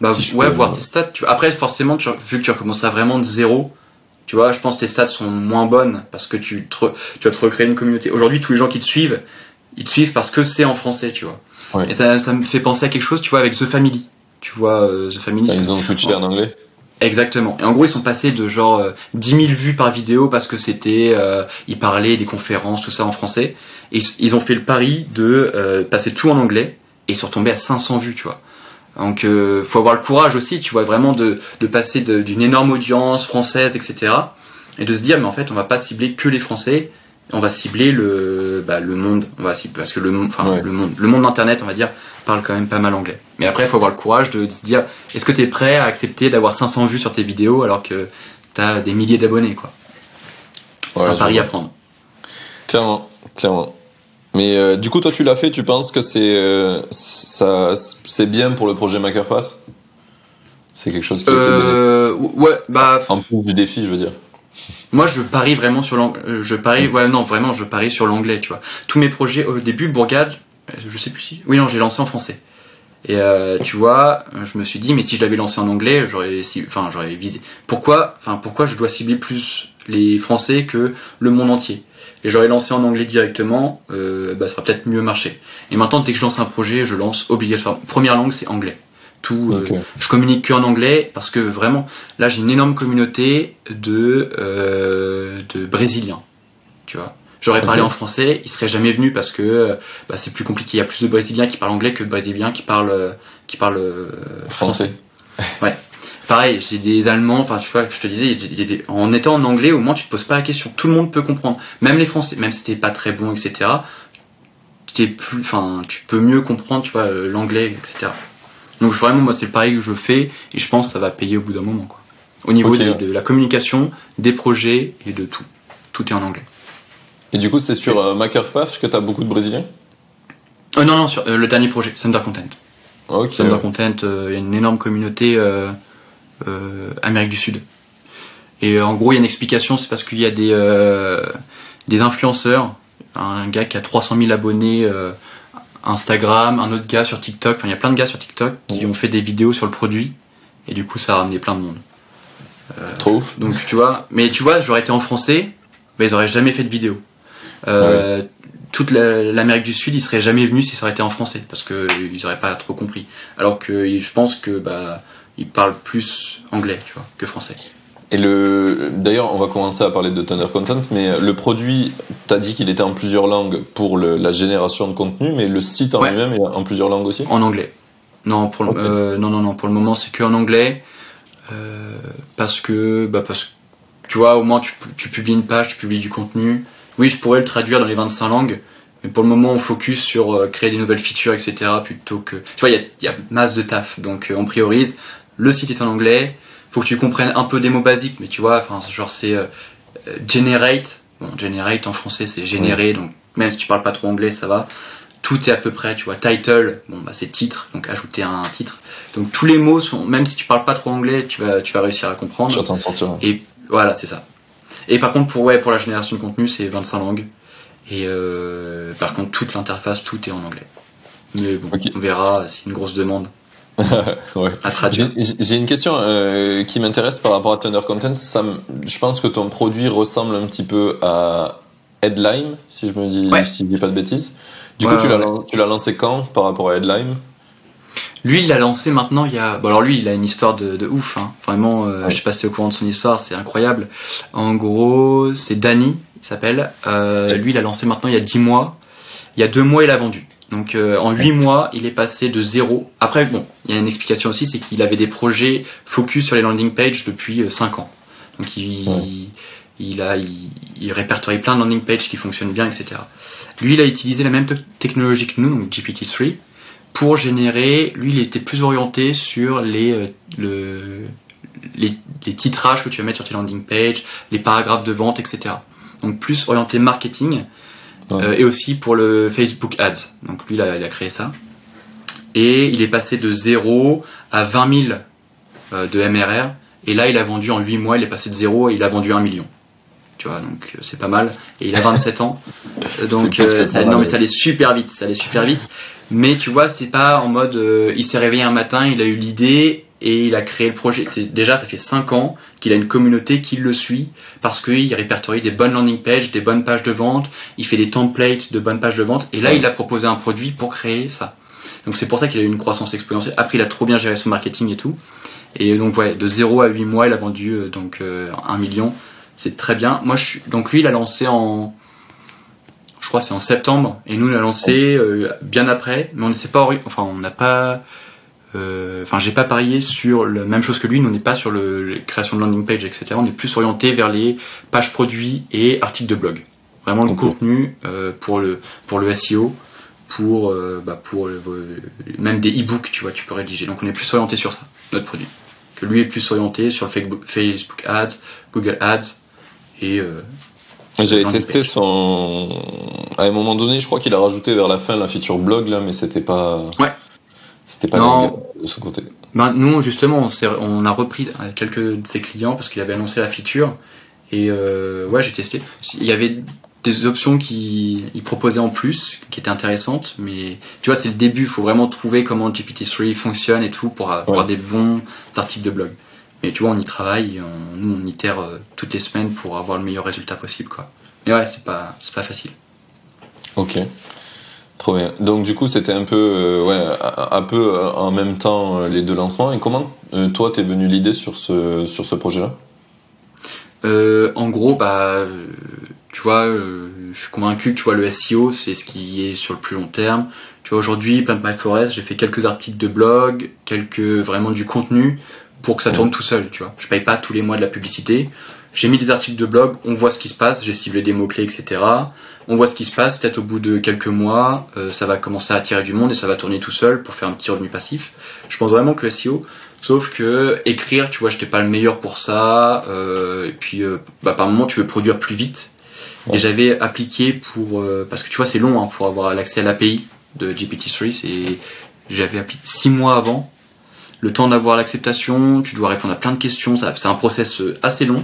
A: bah ouais voir tes stats. Après forcément tu, vu que tu recommences à vraiment de zéro, tu vois je pense que tes stats sont moins bonnes parce que tu tu vas te recréer une communauté. Aujourd'hui tous les gens qui te suivent ils te suivent parce que c'est en français tu vois. Et ça, ça me fait penser à quelque chose tu vois avec The Family tu vois, euh, The Family.
C: ils ont switché en anglais?
A: Exactement. Et en gros, ils sont passés de genre 10 euh, 000 vues par vidéo parce que c'était, euh, ils parlaient des conférences, tout ça en français. Et ils ont fait le pari de passer tout en anglais et ils sont retombés à 500 vues, tu vois. Donc, euh, faut avoir le courage aussi, tu vois, vraiment de, de passer d'une énorme audience française, etc. Et de se dire, mais en fait, on va pas cibler que les Français, on va cibler le, bah, le monde, on va cibler, parce que le, enfin, le monde, le monde d'internet, on va dire, parle quand même pas mal anglais. Mais après, il faut avoir le courage de, se dire, est-ce que tu es prêt à accepter d'avoir 500 vues sur tes vidéos alors que tu as des milliers d'abonnés, quoi? C'est un pari à prendre.
C: Clairement, clairement. Mais euh, du coup, toi, tu l'as fait, tu penses que c'est euh, ça, c'est bien pour le projet Makerpass C'est quelque chose qui a
A: euh, Ouais, bah.
C: En plus du défi, je veux dire.
A: Moi, je parie vraiment sur l'anglais. Je parie, ouais, non, vraiment, je parie sur l'anglais, tu vois. Tous mes projets, au début, Bourgade, je sais plus si. Oui, non, j'ai lancé en français. Et euh, tu vois, je me suis dit, mais si je l'avais lancé en anglais, j'aurais, enfin, j'aurais visé. Pourquoi, enfin, pourquoi je dois cibler plus les Français que le monde entier? Et j'aurais lancé en anglais directement, euh, bah, ça aurait peut-être mieux marché. Et maintenant, dès que je lance un projet, je lance obligatoirement. Première langue, c'est anglais. Euh, je communique que en anglais parce que vraiment, là, j'ai une énorme communauté de, euh, de Brésiliens. Tu vois. J'aurais parlé en français, ils seraient jamais venus parce que bah, c'est plus compliqué. Il y a plus de Brésiliens qui parlent anglais que de Brésiliens qui parlent, qui parlent français. Ouais. Pareil, j'ai des Allemands, enfin tu vois, je te disais, en étant en anglais, au moins tu te poses pas la question. Tout le monde peut comprendre, même les Français, même si t'es pas très bon, etc. plus, enfin, tu peux mieux comprendre, tu vois, l'anglais, etc. Donc vraiment, moi, c'est le pari que je fais et je pense que ça va payer au bout d'un moment. Quoi. Au niveau de, la communication, des projets et de tout. Tout est en anglais.
C: Et du coup, c'est sur euh, Makerpath que tu as beaucoup de Brésiliens?
A: Euh, Non, non, sur euh, le dernier projet, Thunder Content. Okay, Thunder Content, il y a une énorme communauté Amérique du Sud. Et en gros, il y a une explication, c'est parce qu'il y a des, des influenceurs, un gars qui a 300 000 abonnés Instagram, un autre gars sur TikTok. Enfin, il y a plein de gars sur TikTok qui ont fait des vidéos sur le produit. Et du coup, ça a ramené plein de monde.
C: Euh, Trop ouf.
A: Donc, tu vois, mais tu vois, j'aurais été en français, mais ils auraient jamais fait de vidéo. Euh, toute l'Amérique du Sud, ils seraient jamais venus si ça aurait été en français, parce qu'ils auraient pas trop compris. Alors que je pense que bah ils parlent plus anglais, tu vois, que français.
C: Et le, d'ailleurs, on va commencer à parler de Thunder Content, mais le produit, tu as dit qu'il était en plusieurs langues pour la génération de contenu, mais le site en lui-même est en plusieurs langues aussi?
A: En anglais. Non, pour le, euh, non, non, non, pour le moment, c'est que en anglais. Euh, parce que, bah, parce que, tu vois, au moins, tu, tu, publies une page, tu publies du contenu. Oui, je pourrais le traduire dans les 25 langues, Mais pour le moment, on focus sur euh, créer des nouvelles features, etc. Plutôt que, tu vois, il y a, y a, masse de taf, donc on priorise. Le site est en anglais. Faut que tu comprennes un peu des mots basiques, mais tu vois, enfin, genre c'est euh, generate. Bon, generate en français, c'est générer, donc même si tu parles pas trop anglais, ça va. Tout est à peu près, tu vois. Title, bon, bah c'est titre, donc ajouter un titre. Donc tous les mots sont, même si tu parles pas trop anglais, tu vas, tu vas réussir à comprendre.
C: Je de sentir.
A: Et voilà, c'est ça. Et par contre, pour, ouais, pour la génération de contenu, c'est 25 langues. Et euh, par contre, toute l'interface, tout est en anglais. Mais bon, on verra si une grosse demande
C: ouais.
A: à traduire.
C: J'ai une question euh, qui m'intéresse par rapport à Thunder Content. Ça je pense que ton produit ressemble un petit peu à Headline, si je me dis,
A: Ouais.
C: si je dis pas de bêtises. Du
A: Ouais,
C: coup, tu l'as tu lancé quand par rapport à Headline?
A: Lui, il l'a lancé maintenant. Il y a. Bon, alors lui, il a une histoire de, de ouf. Hein. Vraiment, euh,
C: Ouais.
A: je sais pas si t'es au courant de son histoire. C'est incroyable. En gros, c'est Danny, il s'appelle. Euh,
C: Ouais.
A: Lui, il a lancé maintenant il y a 10 mois. Il y a deux mois, il a vendu. Donc euh, en 8 mois, il est passé de zéro. Après, bon, il y a une explication aussi, c'est qu'il avait des projets focus sur les landing pages depuis 5 ans. Donc il,
C: Ouais.
A: il a, il, il répertorie plein de landing pages qui fonctionnent bien, etc. Lui, il a utilisé la même te- technologie que nous, donc GPT-3, pour générer. Lui, il était plus orienté sur les, euh, le, les, les titrages que tu vas mettre sur tes landing pages, les paragraphes de vente, etc. Donc plus orienté marketing
C: Ouais.
A: euh, et aussi pour le Facebook Ads. Donc lui, il a, il a créé ça. Et il est passé de 0 à 20 000 euh, de MRR. Et là, il a vendu en 8 mois, il est passé de 0 et il a vendu 1 million. Tu vois, donc euh, c'est pas mal. Et il a 27 ans. Donc euh, ça, non mais ça allait super vite, ça allait super vite. Mais tu vois, c'est pas en mode il s'est réveillé un matin, il a eu l'idée et il a créé le projet. C'est déjà ça fait 5 ans qu'il a une communauté qui le suit parce qu'il répertorie des bonnes landing pages, des bonnes pages de vente, il fait des templates de bonnes pages de vente et là il a proposé un produit pour créer ça. Donc c'est pour ça qu'il a eu une croissance exponentielle. Après il a trop bien géré son marketing et tout. Et donc ouais, de 0 à 8 mois, il a vendu euh, donc euh, 1 million. C'est très bien. Moi je suis donc lui il a lancé en je crois que c'est en septembre et nous on a lancé euh, bien après, mais on ne s'est pas enfin on n'a pas enfin j'ai pas parié sur la même chose que lui, nous on n'est pas sur le, la création de landing page etc. On est plus orienté vers les pages produits et articles de blog. Vraiment le contenu euh, pour le pour le SEO, pour euh, bah, pour même des e-books tu vois tu peux rédiger. Donc on est plus orienté sur ça notre produit. Que lui est plus orienté sur le Facebook, Ads, Google Ads et euh,
C: J'avais testé son. À un moment donné, je crois qu'il a rajouté vers la fin la feature blog là, mais c'était pas.
A: Ouais.
C: C'était pas
A: Non.
C: de ce côté.
A: Ben, nous, justement, on, on a repris quelques de ses clients parce qu'il avait annoncé la feature. Et euh, ouais, j'ai testé. Il y avait des options qu'il il proposait en plus qui étaient intéressantes, mais tu vois, c'est le début. Il faut vraiment trouver comment GPT-3 fonctionne et tout pour avoir
C: Ouais.
A: des bons articles de blog. Mais tu vois, on y travaille. on- nous, on itère euh, toutes les semaines pour avoir le meilleur résultat possible. Quoi. Mais ouais, c'est pas, pas facile.
C: Ok. Trop bien. Donc du coup, c'était un peu, euh, ouais, un peu euh, en même temps euh, les deux lancements. Et comment toi t'es venu l'idée sur ce sur ce projet-là?
A: En gros, bah, tu vois, je suis convaincu que tu vois le SEO, c'est ce qui est sur le plus long terme. Tu vois, aujourd'hui, Plant My Forest, j'ai fait quelques articles de blog, quelques vraiment du contenu pour que ça tourne tout seul. Tu vois, je paye pas tous les mois de la publicité. J'ai mis des articles de blog, on voit ce qui se passe, j'ai ciblé des mots clés, etc. On voit ce qui se passe. Peut-être au bout de quelques mois, euh, ça va commencer à attirer du monde et ça va tourner tout seul pour faire un petit revenu passif. Je pense vraiment que SEO, Sauf que écrire, tu vois, j'étais pas le meilleur pour ça. euh, et puis, euh, bah, par moment, tu veux produire plus vite.
C: Ouais.
A: Et j'avais appliqué pour, euh, parce que tu vois, c'est long hein, pour avoir l'accès à l'API de GPT-3. C'est, j'avais appliqué six mois avant. Le temps d'avoir l'acceptation, tu dois répondre à plein de questions. C'est un process euh, assez long.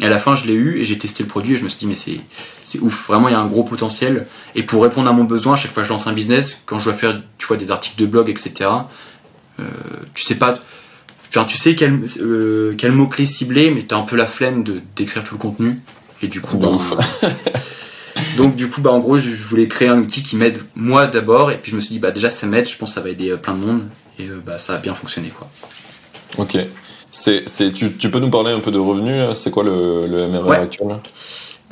A: Et à la fin, je l'ai eu et j'ai testé le produit et je me suis dit, mais c'est, c'est ouf. Vraiment, il y a un gros potentiel. Et pour répondre à mon besoin, à chaque fois que je lance un business, quand je dois faire, tu vois, des articles de blog, etc. euh, tu sais pas, Enfin, tu sais quel, euh, quel mot-clé cibler, mais t'as un peu la flemme de d'écrire tout le contenu. Et du coup, bah, donc du coup, bah, en gros, je, voulais créer un outil qui m'aide moi d'abord, et puis je me suis dit, bah déjà ça m'aide, je pense que ça va aider euh, plein de monde, et bah ça a bien fonctionné quoi.
C: Ok. C'est, tu, tu peux nous parler un peu de revenus C'est quoi le, le MRR
A: Ouais.
C: actuel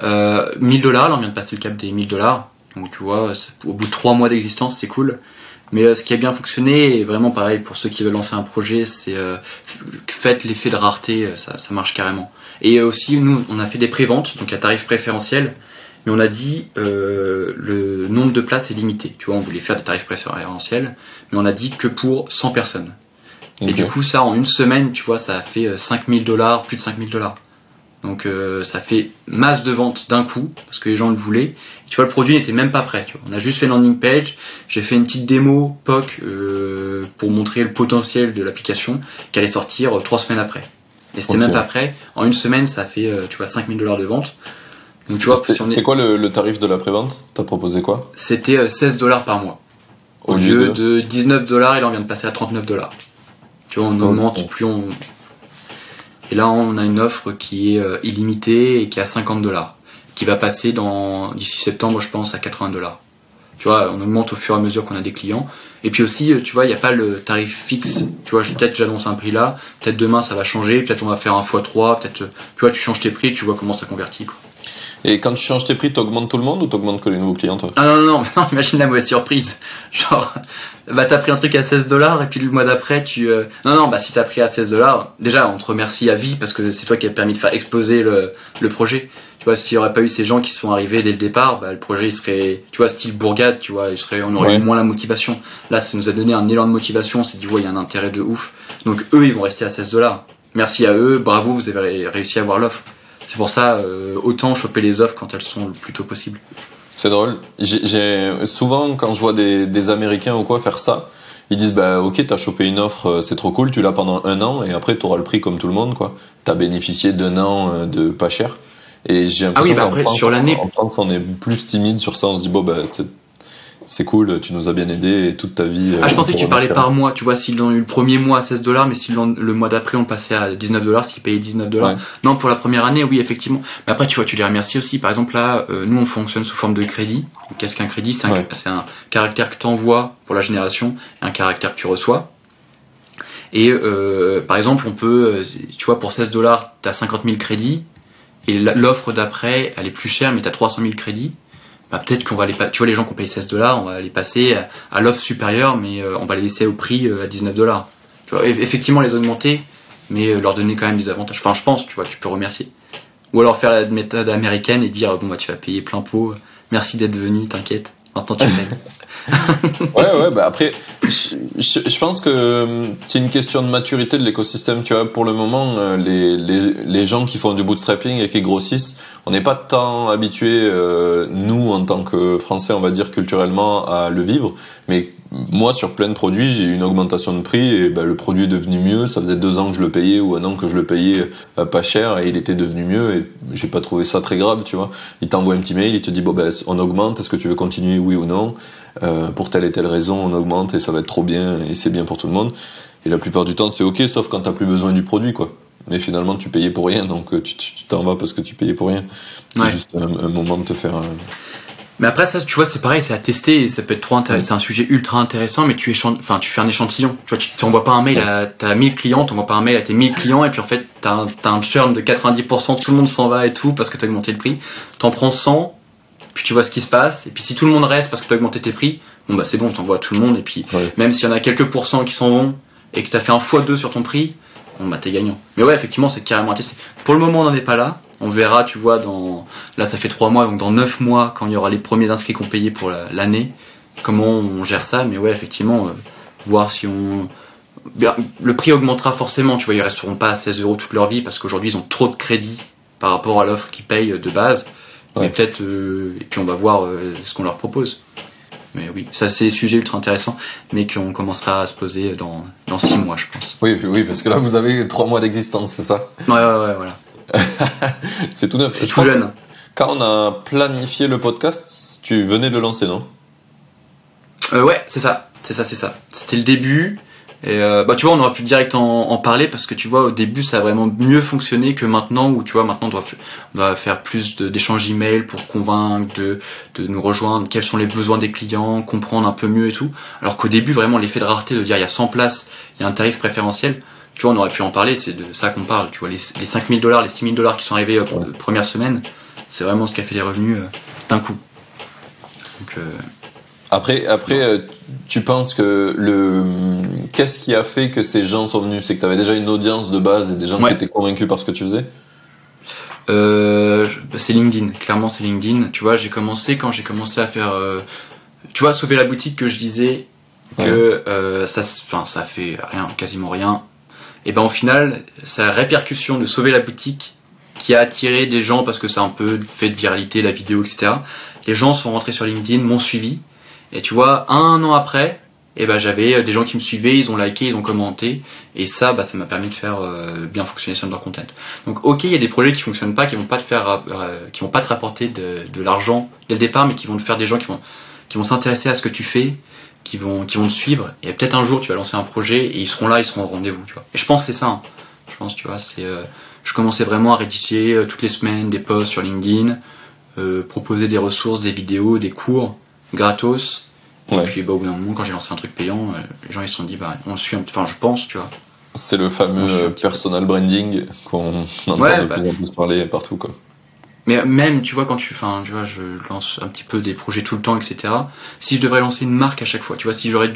A: Euh, 1000 dollars, là on vient de passer le cap des 1000 dollars, donc tu vois, au bout de 3 mois d'existence, c'est cool. Mais euh, ce qui a bien fonctionné, et vraiment pareil pour ceux qui veulent lancer un projet, c'est euh, faites l'effet de rareté, euh, ça, ça marche carrément. Et euh, aussi, nous, on a fait des préventes, donc à tarif préférentiel. mais on a dit euh, le nombre de places est limité. Tu vois, on voulait faire des tarifs préférentiels, mais on a dit que pour 100 personnes. Et du coup, ça, en une semaine, tu vois, ça a fait euh, 5000 dollars, plus de 5000 dollars. Donc, euh, ça fait masse de ventes d'un coup, parce que les gens le voulaient. Tu vois, le produit n'était même pas prêt. Tu vois. On a juste fait landing page. J'ai fait une petite démo POC euh, pour montrer le potentiel de l'application qui allait sortir euh, trois semaines après. Et c'était même pas prêt. En une semaine, ça fait, euh, tu vois, 5000 dollars de vente. Donc, tu vois,
C: C'était
A: si est-
C: quoi le, le tarif de la prévente? T'as proposé quoi?
A: C'était euh, 16 dollars par mois. Au,
C: Au
A: lieu,
C: lieu
A: de... 19 dollars, et là on vient de passer à 39 dollars. Tu vois, on augmente plus on. Et là on a une offre qui est euh, illimitée et qui est à 50 dollars. Qui va passer dans d'ici septembre, je pense, à 80 dollars. Tu vois, on augmente au fur et à mesure qu'on a des clients. Et puis aussi, euh, tu vois, il n'y a pas le tarif fixe. Tu vois, peut-être j'annonce un prix là, peut-être demain ça va changer, peut-être on va faire un x3, peut-être, euh, tu vois, tu changes tes prix, tu vois comment ça convertit. Quoi.
C: Et quand tu changes tes prix, t'augmentes tout le monde ou t'augmentes que les nouveaux clients toi?
A: Ah non, non, non, imagine la mauvaise surprise. Genre, bah t'as pris un truc à 16 dollars et puis le mois d'après tu... euh, Non, non, bah si t'as pris à 16 dollars, déjà on te remercie à vie parce que c'est toi qui as permis de faire exploser le, le projet. Tu vois, s'il y aurait pas eu ces gens qui sont arrivés dès le départ, bah le projet il serait, tu vois, style bourgade, tu vois, il serait, on aurait
C: Ouais.
A: eu moins la motivation. Là, ça nous a donné un élan de motivation, on s'est dit, ouais, il y a un intérêt de ouf. Donc eux, ils vont rester à 16 dollars. Merci à eux, bravo, vous avez ré- réussi à avoir l'offre. C'est pour ça, euh, autant choper les offres quand elles sont le plus tôt possible.
C: C'est drôle. J'ai- souvent quand je vois des, des Américains ou quoi faire ça, ils disent bah ok t'as chopé une offre, euh, c'est trop cool, tu l'as pendant un an et après t'auras le prix comme tout le monde quoi. T'as bénéficié d'un an euh, de pas cher. Et j'ai
A: Ah oui,
C: l'impression
A: bah
C: qu'en France,
A: sur l'année-
C: on est plus timide sur ça, on se dit bon bah c'est cool, tu nous as bien aidé et toute ta vie.
A: Ah, je
C: euh,
A: pensais que tu parlais par mois. Tu vois, s'ils ont eu le premier mois à 16 dollars, mais si le mois d'après on passait à 19 dollars, s'ils payaient 19 dollars.
C: Ouais.
A: Non, pour la première année, oui, effectivement. Mais après, tu vois, tu les remercies aussi. Par exemple, là, euh, nous, on fonctionne sous forme de crédit. Qu'est-ce qu'un crédit? C'est un,
C: Ouais.
A: c'est un caractère que tu envoies pour la génération et un caractère que tu reçois. Et euh, par exemple, on peut, tu vois, pour 16 dollars, tu as 50 000 crédits. Et l'offre d'après, elle est plus chère, mais tu as 300 000 crédits. Bah, peut-être qu'on va les, tu vois, les gens qui ont payé 16 dollars, on va les passer à, l'offre supérieure, mais euh, on va les laisser au prix euh, à 19 dollars. Tu effectivement, les augmenter, mais euh, leur donner quand même des avantages. Enfin, je pense, tu vois, tu peux remercier. Ou alors faire la méthode américaine et dire, bon, bah, tu vas payer plein pot. Merci d'être venu, t'inquiète. Maintenant, tu payes.
C: Ouais, ouais, bah après, je, je- je pense que euh, c'est une question de maturité de l'écosystème. Tu vois, pour le moment, euh, les, les, les gens qui font du bootstrapping et qui grossissent, on n'est pas tant habitués, euh, nous, en tant que Français, on va dire culturellement, à le vivre. Mais moi, sur plein de produits, j'ai eu une augmentation de prix et bah, le produit est devenu mieux. Ça faisait deux ans que je le payais ou un an que je le payais euh, pas cher et il était devenu mieux et j'ai pas trouvé ça très grave, tu vois. Il t'envoie un petit mail, il te dit, bon, ben, on augmente, est-ce que tu veux continuer, oui ou non? Euh, pour telle et telle raison, on augmente et ça va être trop bien et c'est bien pour tout le monde. Et la plupart du temps, c'est ok, sauf quand t'as plus besoin du produit, quoi. Mais finalement, tu payais pour rien, donc euh, tu t'en vas parce que tu payais pour rien. C'est
A: Ouais.
C: juste un, un moment de te faire. un-
A: Mais après ça, tu vois, c'est pareil, c'est à tester et ça peut être trop intéressant. C'est un sujet ultra intéressant, mais tu échan- enfin, tu fais un échantillon. Tu vois, tu t'envoies pas un mail à, t'as 1000 clients, t'envoies pas un mail à tes 1000 clients et puis en fait, t'as un, t'as un churn de 90%, tout le monde s'en va et tout parce que t'as augmenté le prix. T'en prends 100, puis tu vois ce qui se passe. Et puis si tout le monde reste parce que t'as augmenté tes prix, bon bah c'est bon, t'envoies à tout le monde et puis
C: Ouais.
A: même s'il y en a quelques pourcents qui s'en vont et que t'as fait un x2 sur ton prix, bon bah t'es gagnant. Mais ouais, effectivement, c'est carrément à tester. Pour le moment, on n'en est pas là. On verra, tu vois, dans là ça fait trois mois, donc dans neuf mois, quand il y aura les premiers inscrits qu'on payé pour la- l'année, comment on gère ça. Mais ouais, effectivement, euh, voir si on Bien, le prix augmentera forcément. Tu vois, ils resteront pas à 16 euros toute leur vie parce qu'aujourd'hui ils ont trop de crédits par rapport à l'offre qu'ils payent de base.
C: Ouais.
A: Mais peut-être euh, et puis on va voir euh, ce qu'on leur propose. Mais oui, ça c'est des sujets ultra intéressants, mais qu'on commencera à se poser dans dans six mois, je pense.
C: Oui, oui, parce que là, vous avez trois mois d'existence, c'est ça?
A: Ouais, ouais, ouais, voilà.
C: C'est tout neuf.
A: C'est
C: Je
A: tout jeune.
C: Quand on a planifié le podcast, tu venais de le lancer, non?
A: Euh, ouais, c'est ça, c'est ça, c'est ça. C'était le début. Et euh, bah tu vois, on aurait pu direct en, en parler parce que tu vois, au début, ça a vraiment mieux fonctionné que maintenant où tu vois, maintenant on doit, f- on doit faire plus d'échanges email pour convaincre de, de nous rejoindre, quels sont les besoins des clients, comprendre un peu mieux et tout. Alors qu'au début, vraiment, l'effet de rareté de dire il y a 100 places, il y a un tarif préférentiel, tu vois, on aurait pu en parler, c'est de ça qu'on parle. Tu vois, les, les 5000 dollars, les 6000 dollars qui sont arrivés euh, première semaine, c'est vraiment ce qui a fait les revenus euh, d'un coup. Donc, euh,
C: Après, après, euh, tu penses que le qu'est-ce qui a fait que ces gens sont venus? C'est que tu avais déjà une audience de base et des gens
A: Ouais.
C: qui étaient convaincus par ce que tu faisais?
A: Euh, je- c'est LinkedIn. Clairement, c'est LinkedIn. Tu vois, j'ai commencé quand j'ai commencé à faire, euh, tu vois, sauver la boutique que je disais que euh, ça, enfin, ça fait rien, quasiment rien. Et ben au final, c'est la répercussion de sauver la boutique qui a attiré des gens parce que a un peu fait de viralité la vidéo, etc. Les gens sont rentrés sur LinkedIn, m'ont suivi. Et tu vois, un an après, et ben j'avais euh, des gens qui me suivaient, ils ont liké, ils ont commenté, et ça, bah, ça m'a permis de faire euh, bien fonctionner Thunder Content. Donc ok, il y a des projets qui fonctionnent pas, qui vont pas te faire, euh, qui vont pas te rapporter de, de l'argent dès le départ, mais qui vont te faire des gens qui vont, qui vont s'intéresser à ce que tu fais, qui vont, qui vont te suivre. Et peut-être un jour, tu vas lancer un projet et ils seront là, ils seront au rendez-vous, tu vois. Et je pense que c'est ça. hein. Je pense, tu vois, c'est, je commençais vraiment à rédiger toutes les semaines des posts sur LinkedIn, proposer des ressources, des vidéos, des cours gratos et puis bah, au bout d'un moment, quand j'ai lancé un truc payant, euh, les gens ils se sont dit, bah, on suit, un... enfin je pense, tu vois.
C: C'est le fameux euh, personal branding qu'on entend
A: Ouais,
C: de
A: bah.
C: plus en plus parler partout. Quoi.
A: Mais même, tu vois, quand tu, enfin, tu vois, je lance un petit peu des projets tout le temps, etc. Si je devrais lancer une marque à chaque fois, tu vois, si j'aurais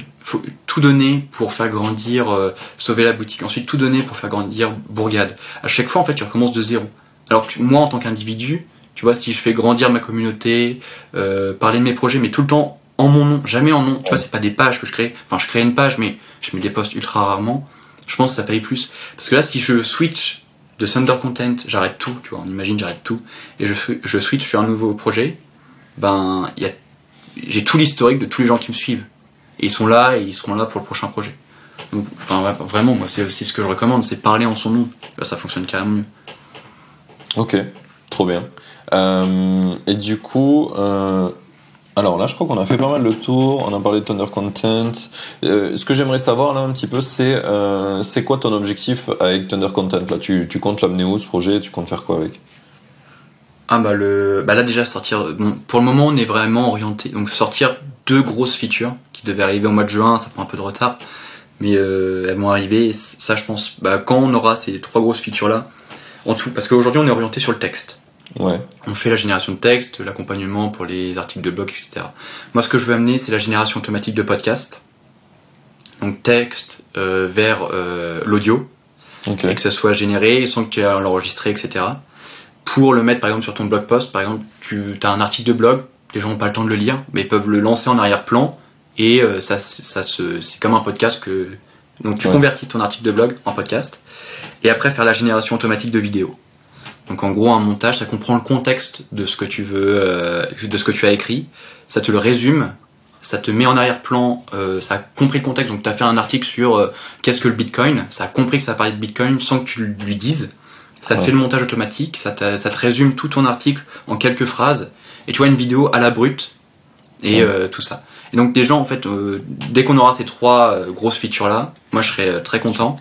A: tout donner pour faire grandir, euh, sauver la boutique, ensuite tout donner pour faire grandir Bourgade. À chaque fois, en fait, tu recommences de zéro. Alors que moi, en tant qu'individu, tu vois, si je fais grandir ma communauté, euh, parler de mes projets, mais tout le temps en mon nom, jamais en nom. Tu vois, c'est pas des pages que je crée. Enfin, je crée une page, mais je mets des posts ultra rarement. Je pense que ça paye plus. Parce que là, si je switch de Thunder Content, j'arrête tout, tu vois, on imagine, j'arrête tout, et je, je switch sur un nouveau projet, ben, j'ai tout l'historique de tous les gens qui me suivent. Et ils sont là, et ils seront là pour le prochain projet. Donc, enfin, vraiment, moi, c'est aussi ce que je recommande, c'est parler en son nom. Ça fonctionne carrément mieux.
C: Ok, trop bien. Euh, et du coup, euh, alors là, je crois qu'on a fait pas mal le tour. On a parlé de Thunder Content. Euh, ce que j'aimerais savoir là un petit peu, c'est euh, c'est quoi ton objectif avec Thunder Content là? Tu, comptes l'amener où ce projet? Tu comptes faire quoi avec?
A: Ah bah le bah là déjà sortir bon pour le moment on est vraiment orienté donc sortir deux grosses features qui devaient arriver au mois de juin ça prend un peu de retard mais euh, elles vont arriver ça je pense bah quand on aura ces trois grosses features là en tout parce qu'aujourd'hui on est orienté sur le texte
C: Ouais,
A: on fait la génération de texte l'accompagnement pour les articles de blog etc moi ce que je veux amener c'est la génération automatique de podcast donc texte euh, vers euh, l'audio et que ça soit généré sans que tu aies à l'enregistrer, etc. Pour le mettre par exemple sur ton blog post, par exemple, tu as un article de blog, les gens n'ont pas le temps de le lire, mais ils peuvent le lancer en arrière-plan et euh, ça, ça se, c'est comme un podcast que. Donc tu
C: Ouais.
A: convertis ton article de blog en podcast et après faire la génération automatique de vidéos. Donc en gros un montage, ça comprend le contexte de ce que tu veux, euh, de ce que tu as écrit, ça te le résume, ça te met en arrière-plan, euh, ça a compris le contexte, donc tu as fait un article sur euh, qu'est-ce que le Bitcoin, ça a compris que ça parlait de Bitcoin sans que tu lui dises, ça te
C: Ouais.
A: fait le montage automatique, ça, te résume tout ton article en quelques phrases, et tu vois une vidéo à la brute, et
C: Ouais.
A: euh, tout ça. Et donc des gens, en fait, euh, dès qu'on aura ces trois grosses features-là, moi je serai euh, très content.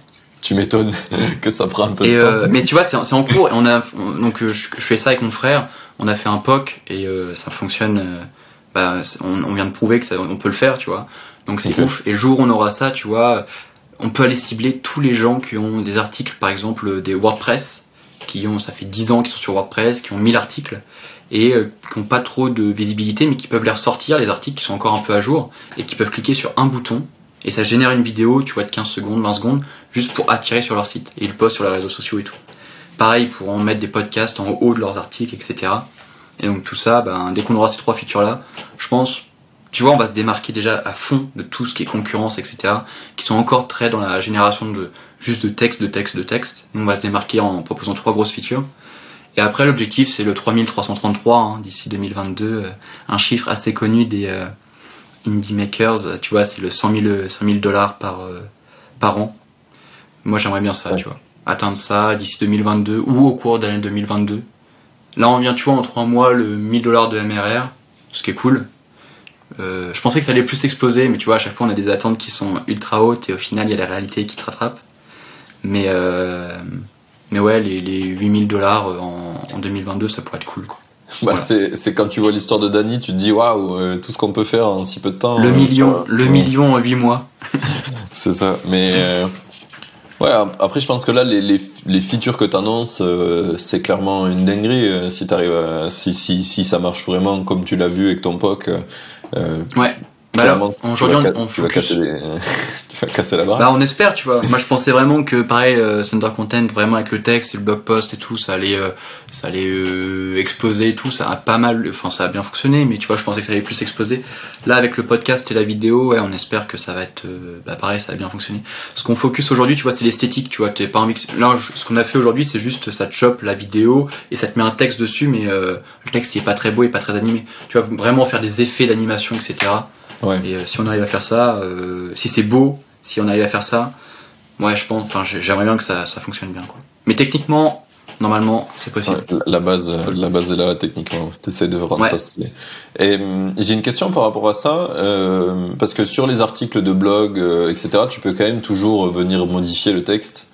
C: Tu m'étonnes que ça prend un peu
A: Et,
C: de temps.
A: euh, mais tu vois, c'est en cours. Et on a, on- donc euh, je, je fais ça avec mon frère. On a fait un POC et euh, ça fonctionne. euh, bah, on, on vient de prouver que ça, on peut le faire, tu vois. Donc c'est ouf. Et le jour où on aura ça, tu vois, on peut aller cibler tous les gens qui ont des articles, par exemple des WordPress, qui ont, ça fait 10 ans qu'ils sont sur WordPress, qui ont 1000 articles et qui n'ont pas trop de visibilité, mais qui peuvent les ressortir, les articles qui sont encore un peu à jour, et qui peuvent cliquer sur un bouton, et ça génère une vidéo, tu vois, de 15 secondes, 20 secondes, juste pour attirer sur leur site. Et ils postent sur les réseaux sociaux et tout. Pareil, pour en mettre des podcasts en haut de leurs articles, etc. Et donc tout ça, ben, dès qu'on aura ces trois features-là, je pense, tu vois, on va se démarquer déjà à fond de tout ce qui est concurrence, etc. Qui sont encore très dans la génération de juste de texte, de texte, de texte. Nous, on va se démarquer en proposant trois grosses features. Et après, l'objectif, c'est le 3333 hein, d'ici 2022, euh, un chiffre assez connu des euh, indie makers. Tu vois, c'est le 100 000 100 000 dollars par euh, par an. Moi, j'aimerais bien ça,
C: Ouais.
A: tu vois, atteindre ça d'ici 2022 ou au cours de l'année 2022. Là, on vient, tu vois, en trois mois, le 1000 dollars de MRR, ce qui est cool. Euh, je pensais que ça allait plus exploser, mais tu vois, à chaque fois, on a des attentes qui sont ultra hautes et au final, il y a la réalité qui te rattrape. Mais, euh, mais ouais, les, les 8000 dollars en, en 2022, ça pourrait être cool. Quoi.
C: Bah,
A: voilà.
C: c'est, c'est quand tu vois l'histoire de Danny, tu te dis waouh, euh, tout ce qu'on peut faire en si peu de temps.
A: le
C: euh,
A: million,
C: ça-
A: le million en 8 mois.
C: C'est ça. Mais euh, ouais, ap- après, je pense que là, les, les, les features que tu annonces, c'est clairement une dinguerie. euh, si, t'arrives à- si, si, si ça marche vraiment comme tu l'as vu avec ton POC, euh,
A: Ouais. Bah aujourd'hui, on, on
C: tu vas
A: focus.
C: des, tu Tu vas casser la barre.
A: Bah on espère, tu vois. Moi je pensais vraiment que pareil, euh, Thunder Content, vraiment avec le texte et le blog post et tout, ça allait, euh, ça allait euh, exploser et tout. Ça a pas mal, enfin ça a bien fonctionné, mais tu vois, je pensais que ça allait plus exploser. Là avec le podcast et la vidéo, ouais, on espère que ça va être, euh, bah pareil, ça va bien fonctionner. Ce qu'on focus aujourd'hui, tu vois, c'est l'esthétique, tu vois. T'es pas envie que... Là, ce qu'on a fait aujourd'hui, c'est juste ça te chope la vidéo et ça te met un texte dessus, mais euh, le texte il est pas très beau et pas très animé. Tu vois, vraiment faire des effets d'animation, etc.
C: Ouais.
A: Et euh, si on arrive à faire ça, euh, si c'est beau, si on arrive à faire ça, ouais, je pense, enfin, j'ai- j'aimerais bien que ça, ça fonctionne bien, quoi. Mais techniquement, normalement, c'est possible.
C: Ouais, la base, euh, la base est là techniquement. T'essayes de rendre
A: Ouais.
C: ça. Et hum, j'ai une question par rapport à ça, euh, parce que sur les articles de blog, euh, etc., tu peux quand même toujours venir modifier le texte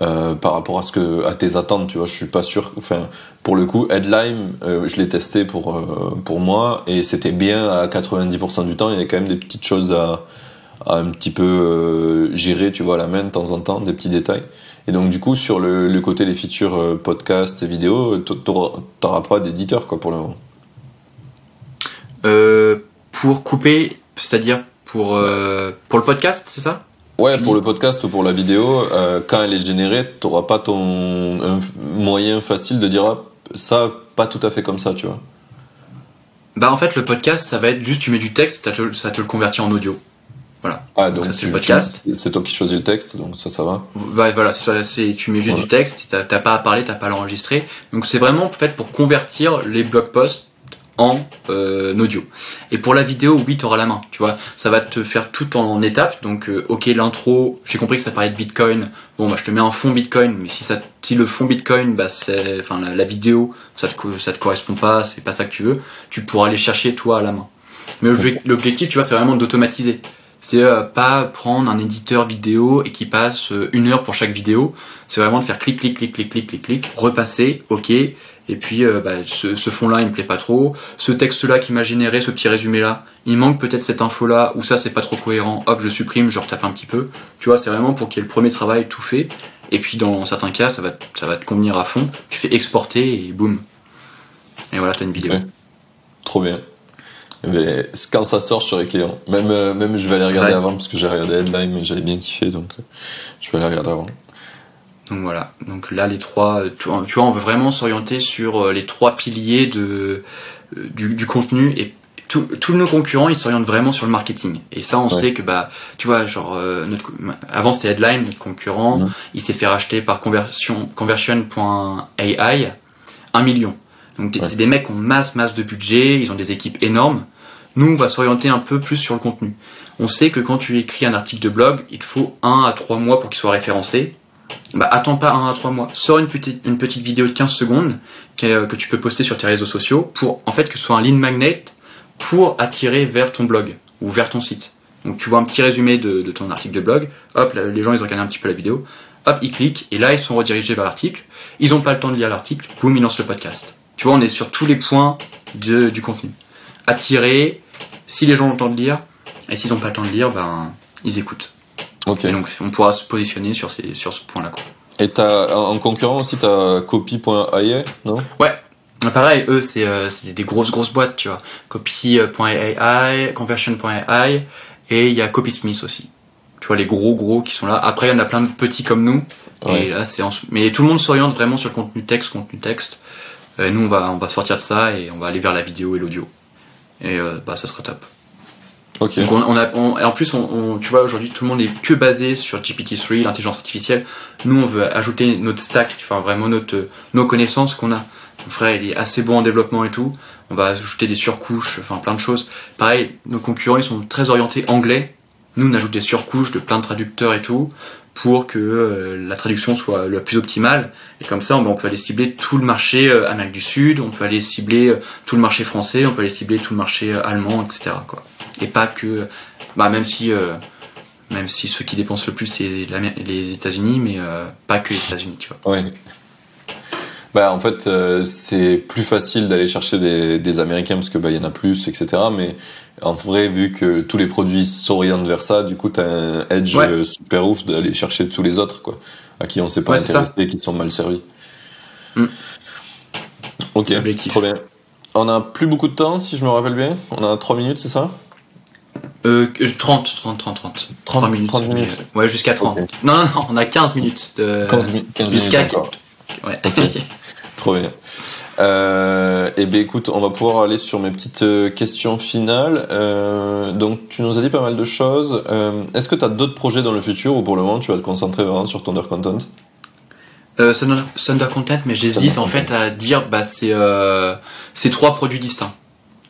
C: euh, par rapport à ce que, à tes attentes. Tu vois, je suis pas sûr. Enfin, pour le coup, Headline, euh, je l'ai testé pour euh, pour moi et c'était bien à 90% du temps. Il y avait quand même des petites choses à, à un petit peu euh, gérer, tu vois, à la main de temps en temps, des petits détails. Et donc du coup, sur le, le côté les features euh, podcast et vidéo, t'auras pas d'éditeur quoi pour le moment.
A: Pour couper, c'est-à-dire pour, pour le podcast, c'est ça?
C: Ouais, pour le podcast ou pour la vidéo, euh, quand elle est générée, t'auras pas ton un moyen facile de dire ah, ça pas tout à fait comme ça, tu vois.
A: Bah en fait, le podcast, ça va être juste, tu mets du texte, ça te, ça te le convertit en audio.
C: Ah
A: Donc
C: donc,
A: ça, c'est le podcast.
C: c'est toi qui choisis le texte, donc ça ça va.
A: Bah, voilà, c'est tu mets juste
C: Voilà.
A: du texte, t'as t'as pas à parler, t'as pas à l'enregistrer. Donc c'est vraiment fait pour convertir les blog posts en euh, audio. Et pour la vidéo, oui, tu auras la main, tu vois. Ça va te faire tout en étapes. Donc, euh, ok, l'intro, j'ai compris que ça parlait de Bitcoin. Bon, bah, je te mets un fond Bitcoin, mais si, ça, si le fond Bitcoin, bah, c'est, enfin, la, la vidéo, ça te, ça te correspond pas, c'est pas ça que tu veux, tu pourras aller chercher toi à la main. Mais l'obje- l'objectif, tu vois, c'est vraiment d'automatiser. C'est euh, pas prendre un éditeur vidéo et qui passe une heure pour chaque vidéo. C'est vraiment de faire clic, clic, clic, clic, clic, clic, clic, repasser, ok. Et puis, euh, bah, ce, ce fond-là, il me plaît pas trop. Ce texte-là qui m'a généré, ce petit résumé-là, il manque peut-être cette info-là, ou ça, c'est pas trop cohérent. Hop, je supprime, je retape un petit peu. Tu vois, c'est vraiment pour qu'il y ait le premier travail tout fait. Et puis, dans certains cas, ça va, te- ça va te convenir à fond. Tu fais exporter et boum. Et voilà, t'as une vidéo.
C: Ouais. Trop bien. Mais quand ça sort, je serai client. Même, euh, même je vais aller regarder
A: Ouais.
C: avant parce que j'ai regardé Headline, mais j'avais bien kiffé, donc euh, je vais aller regarder avant.
A: Donc voilà, donc là les trois, euh, tu vois, on veut vraiment s'orienter sur euh, les trois piliers de, euh, du, du contenu et tout- tous nos concurrents ils s'orientent vraiment sur le marketing. Et ça on
C: Ouais.
A: sait que bah tu vois genre euh, notre, avant c'était Headline notre concurrent, il s'est fait racheter par conversion conversion.ai 1 million. Donc
C: Ouais.
A: c'est des mecs qui ont masse masse de budget, ils ont des équipes énormes. Nous on va s'orienter un peu plus sur le contenu. On sait que quand tu écris un article de blog, il te faut 1 à 3 mois pour qu'il soit référencé bah attends pas un à trois mois. Sors une petite, une petite vidéo de 15 secondes que, euh, que tu peux poster sur tes réseaux sociaux pour en fait que ce soit un lead magnet pour attirer vers ton blog ou vers ton site. Donc tu vois un petit résumé de, ton article de blog, hop, les gens ils regardent un petit peu la vidéo, hop, ils cliquent et là ils sont redirigés vers l'article. Ils n'ont pas le temps de lire l'article, boum, ils lancent le podcast. Tu vois, on est sur tous les points du contenu. Attirer, si les gens ont le temps de lire, et s'ils n'ont pas le temps de lire, ben ils écoutent. Et donc on pourra se positionner sur, ces, sur ce point-là.
C: Et t'as, en en concurrent aussi, t'as copy.ai, non?
A: Ah, Pareil, eux, c'est euh, c'est des grosses, grosses boîtes, tu vois. Copy.ai, Conversion.ai, et il y a Copysmith aussi. Tu vois, les gros, gros qui sont là. Après, il y en a plein de petits comme nous.
C: Ouais.
A: Et là, c'est en- Mais tout le monde s'oriente vraiment sur le contenu texte, contenu texte. Et nous, on va, on va sortir de ça et on va aller vers la vidéo et l'audio. Et euh, bah, ça sera top.
C: Ok.
A: Donc on, on a, on- et en plus, on, tu vois, aujourd'hui, tout le monde est que basé sur GPT-3, l'intelligence artificielle. Nous, on veut ajouter notre stack, enfin vraiment notre, nos connaissances qu'on a. Mon frère, il est assez bon en développement et tout. On va ajouter des surcouches, enfin plein de choses. Pareil, nos concurrents, ils sont très orientés anglais. Nous, on ajoute des surcouches de plein de traducteurs et tout pour que euh, la traduction soit la plus optimale. Et comme ça, on, on peut aller cibler tout le marché euh, Amérique du Sud, on peut aller cibler euh, tout le marché français, on peut aller cibler tout le marché euh, allemand, etc. Quoi. Et pas que, bah même si, euh, même si ceux qui dépensent le plus c'est les États-Unis, mais euh, pas que les États-Unis, tu vois.
C: Ouais. Bah, en fait, euh, c'est plus facile d'aller chercher des, des Américains parce que bah, il y en a plus, etc. Mais en vrai, vu que tous les produits s'orientent vers ça, du coup, t'as un edge
A: Ouais.
C: super ouf d'aller chercher tous les autres, quoi, à qui on s'est pas
A: Ouais,
C: intéressé et qui sont mal servis.
A: Mm.
C: Ok, trop bien. On a plus beaucoup de temps, si je me rappelle bien. On a trois minutes, c'est ça?
A: Euh, 30, 30, 30, 30. 30 minutes.
C: 30 minutes.
A: Ouais, jusqu'à 30. Non, non, non, on a 15 minutes. De...
C: 15, 15
A: jusqu'à...
C: minutes encore.
A: Ouais.
C: Trop bien. Euh, et ben écoute, on va pouvoir aller sur mes petites euh, questions finales. Euh, donc tu nous as dit pas mal de choses. Euh, Est-ce que tu as d'autres projets dans le futur ou pour le moment tu vas te concentrer vraiment sur Thunder Content?
A: Euh, Thunder, Thunder Content, mais j'hésite
C: Thunder
A: en fait à dire bah c'est euh, c'est trois produits distincts.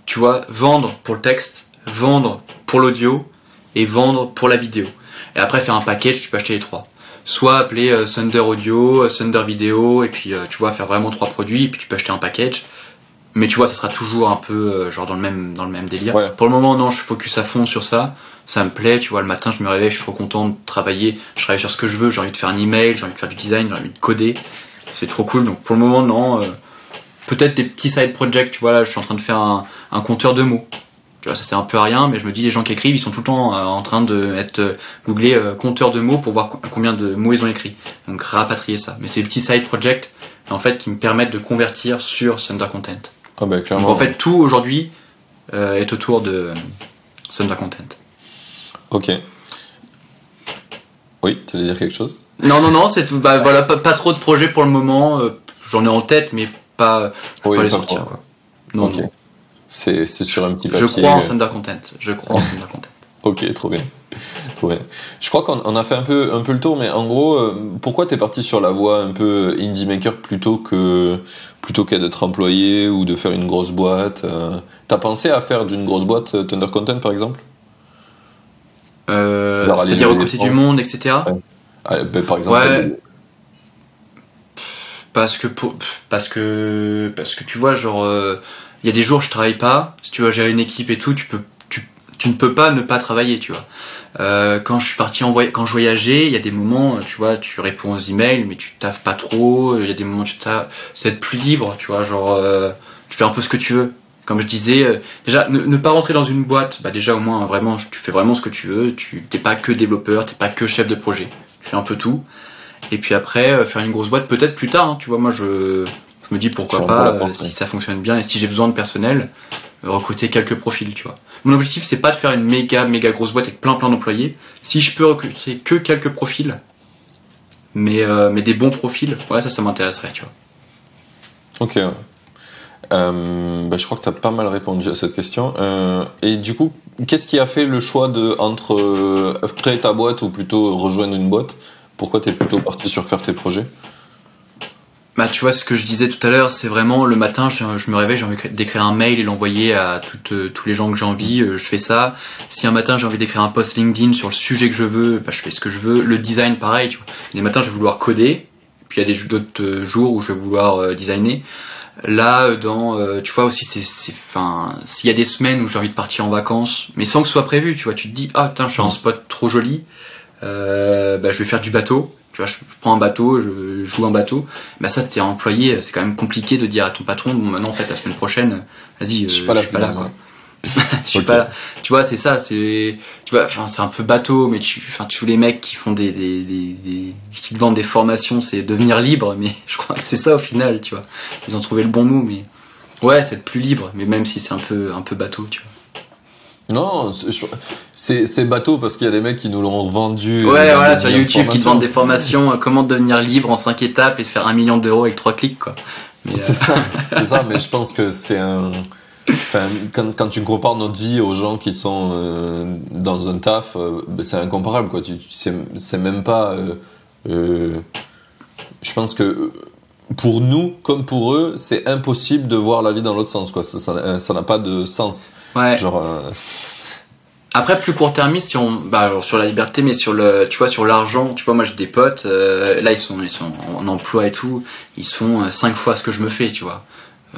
A: Tu vois, vendre pour le texte, vendre pour l'audio et vendre pour la vidéo. Et après faire un package, tu peux acheter les trois. Soit appeler euh, Thunder Audio, euh, Thunder Vidéo, et puis euh, tu vois faire vraiment trois produits, et puis tu peux acheter un package. Mais tu vois, ça sera toujours un peu euh, genre dans le même dans le même délire.
C: Ouais.
A: Pour le moment, non, je focus à fond sur ça. Ça me plaît, tu vois. Le matin, je me réveille, je suis trop content de travailler. Je travaille sur ce que je veux. J'ai envie de faire un email, j'ai envie de faire du design, j'ai envie de coder. C'est trop cool. Donc pour le moment, non. euh, Peut-être des petits side projects, tu vois. Là, je suis en train de faire un, un compteur de mots. Tu vois, ça sert un peu à rien, mais je me dis les gens qui écrivent, ils sont tout le temps euh, en train de être euh, googlés euh, compteur de mots pour voir co- combien de mots ils ont écrit. Donc rapatrier ça. Mais c'est des petits side projects en fait qui me permettent de convertir sur Thunder Content.
C: Ah ben clairement.
A: Donc en fait tout aujourd'hui euh, est autour de Thunder Content.
C: Ok. Oui, tu allais dire quelque chose?
A: Non non non c'est tout. Bah voilà pas, pas trop de projets pour le moment. J'en ai en tête mais pas
C: Oui,
A: pas les
C: pas
A: sortir quoi. Non non.
C: C'est sur un petit
A: Je
C: papier.
A: crois en Thunder Content. Je crois en Thunder Content.
C: Ok, trop bien. Trop bien. Je crois qu'on on a fait un peu, un peu le tour, mais en gros, euh, pourquoi t'es parti sur la voie un peu indie maker plutôt que plutôt qu'à d'être employé ou de faire une grosse boîte euh, T'as pensé à faire d'une grosse boîte euh, Thunder Content par exemple?
A: Euh, C'est-à-dire recruter
C: des
A: du monde etc.
C: Ouais. Ah, ben, Par exemple,
A: Ouais. Parce que pour, parce que parce que tu vois genre il y a des jours je travaille pas. Si tu vas gérer une équipe et tout tu peux tu, tu ne peux pas ne pas travailler tu vois. Euh, quand je suis parti en quand je voyageais il y a des moments tu vois tu réponds aux emails mais tu taffes pas trop. Il y a des moments tu c'est être plus libre tu vois genre euh, tu fais un peu ce que tu veux. Comme je disais euh, déjà ne, pas rentrer dans une boîte bah déjà au moins vraiment tu fais vraiment ce que tu veux. Tu t'es pas que développeur t'es pas que chef de projet. Tu fais un peu tout. Et puis après, faire une grosse boîte, peut-être plus tard, hein, tu vois, moi je, je me dis pourquoi pas, euh,
C: porte,
A: si
C: ouais.
A: ça fonctionne bien et si j'ai besoin de personnel, euh, recruter quelques profils, tu vois. Mon objectif, c'est pas de faire une méga, méga grosse boîte avec plein, plein d'employés. Si je peux recruter que quelques profils, mais, euh, mais des bons profils, ouais, ça, ça m'intéresserait, tu vois.
C: Ok. Euh, bah, je crois que tu as pas mal répondu à cette question. Euh, et du coup, qu'est-ce qui a fait le choix de entre créer ta boîte ou plutôt rejoindre une boîte? Pourquoi tu es plutôt parti sur faire tes projets?
A: Bah, tu vois, ce que je disais tout à l'heure, c'est vraiment le matin, je, je me réveille, j'ai envie d'écrire un mail et l'envoyer à toutes, euh, tous les gens que j'ai envie, euh, je fais ça. Si un matin j'ai envie d'écrire un post LinkedIn sur le sujet que je veux, bah, je fais ce que je veux. Le design, pareil, tu vois. Les matins, je vais vouloir coder, puis il y a des d'autres euh, jours où je vais vouloir euh, designer. Là, dans, tu vois aussi, c'est, c'est, enfin, s'il y a des semaines où j'ai envie de partir en vacances, mais sans que ce soit prévu, tu vois, tu te dis, ah, putain, je suis un spot trop joli, euh, bah, je vais faire du bateau. Tu vois, je prends un bateau, je joue un bateau. Bah ça, t'es employé, c'est quand même compliqué de dire à ton patron, bon maintenant en fait la semaine prochaine, vas-y, euh,
C: Je suis pas là,
A: je suis pas là quoi. je suis pas là. Tu vois, c'est ça, c'est, tu vois, enfin c'est un peu bateau, mais tu, enfin tous les mecs qui font des, des, des, des- qui te vendent des formations, c'est devenir libre, mais je crois que c'est ça au final, tu vois. Ils ont trouvé le bon mot, mais ouais, c'est être plus libre, mais même si c'est un peu, un peu bateau, tu vois.
C: Non, c'est- bateau parce qu'il y a des mecs qui nous l'ont vendu. euh,
A: Ouais, voilà, sur YouTube, qui te vendent des formations, euh, comment devenir libre en 5 étapes et se faire un million d'euros avec trois clics, quoi.
C: C'est ça, c'est ça, mais je pense que c'est un. Enfin, quand, quand tu compares notre vie aux gens qui sont euh, dans un taf, euh, ben, c'est incomparable, quoi. Tu, tu sais, c'est même pas. euh, euh, je pense que euh, pour nous, comme pour eux, c'est impossible de voir la vie dans l'autre sens, quoi. Ça ça n'a pas de sens.
A: ouais.
C: Genre. euh,
A: Après, plus court-termiste, si on, bah, alors sur la liberté, mais sur le, tu vois, sur l'argent, tu vois, moi j'ai des potes, euh, là ils sont, ils sont en emploi et tout, ils font euh, cinq fois ce que je me fais, tu vois.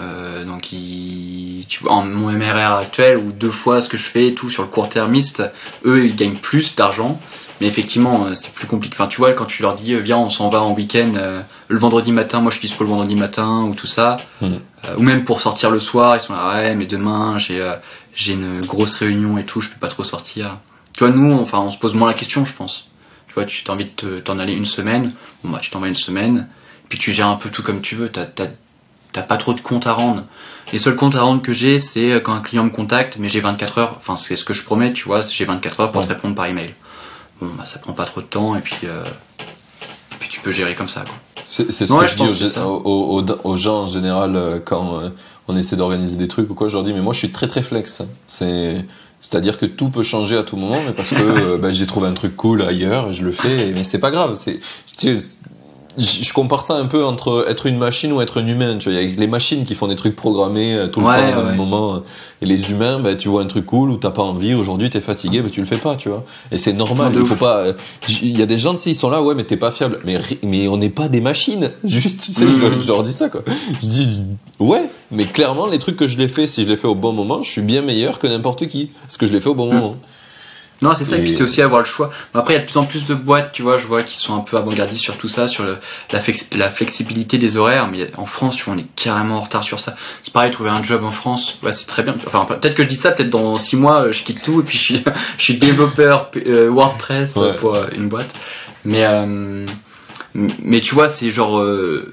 A: Euh, donc ils, tu vois, en mon MRR actuel ou deux fois ce que je fais et tout sur le court-termiste, eux ils gagnent plus d'argent, mais effectivement euh, c'est plus compliqué. Enfin, tu vois, quand tu leur dis euh, viens on s'en va en week-end euh, le vendredi matin, moi je suis dispo le vendredi matin ou tout ça,
C: Mhm.
A: Euh, ou même pour sortir le soir, ils sont là ouais mais demain j'ai euh, j'ai une grosse réunion et tout, je peux pas trop sortir. Tu vois, nous, enfin, on se pose moins la question, je pense. Tu vois, tu as envie de te- t'en aller une semaine, bon bah tu t'en vas une semaine, puis tu gères un peu tout comme tu veux. T'as, t'as, t'as pas trop de comptes à rendre. Les seuls comptes à rendre que j'ai, c'est quand un client me contacte, mais j'ai 24 heures, enfin c'est ce que je promets, tu vois, j'ai 24 heures pour
C: Ouais.
A: te répondre par email. Bon, bah ça prend pas trop de temps et puis, euh, puis tu peux gérer comme ça.
C: C'est ce
A: Ouais,
C: que
A: je
C: je dis aux, gens en général euh, quand euh, on essaie d'organiser des trucs ou quoi. Je leur dis, mais moi je suis très très flex. C'est. C'est-à-dire que tout peut changer à tout moment, mais parce que euh, bah, j'ai trouvé un truc cool ailleurs, et je le fais, mais c'est pas grave. C'est, je compare ça un peu entre être une machine ou être un humain. Tu vois, il y a les machines qui font des trucs programmés euh, tout le
A: Ouais,
C: temps au
A: ouais.
C: même moment, euh, et les humains, bah, tu vois un truc cool ou t'as pas envie. Aujourd'hui, t'es fatigué, bah, tu le fais pas, tu vois. Et c'est normal. Il faut pas. euh, Il y a des gens, ils sont là, ouais, mais t'es pas fiable. Mais mais on n'est pas des machines. Juste, tu sais, je, leur- je leur dis ça quoi. Je dis ouais, mais clairement, les trucs que je les fais, si je les fais au bon moment, je suis bien meilleur que n'importe qui, parce que je les fais au bon
A: Mhm.
C: moment.
A: Non, c'est ça, et,
C: Et-
A: puis c'est aussi avoir le choix. Après, il y a de plus en plus de boîtes, tu vois, je vois, qui sont un peu avant-gardistes sur tout ça, sur le- la, flex- la flexibilité des horaires, mais en France, tu vois, on est carrément en retard sur ça. C'est pareil, trouver un job en France, ouais, c'est très bien. Enfin, peut-être que je dis ça, peut-être dans six mois, euh, je quitte tout, et puis je suis, je suis développeur euh, WordPress
C: Ouais.
A: pour euh, une boîte. Mais, euh, mais tu vois, c'est genre, euh,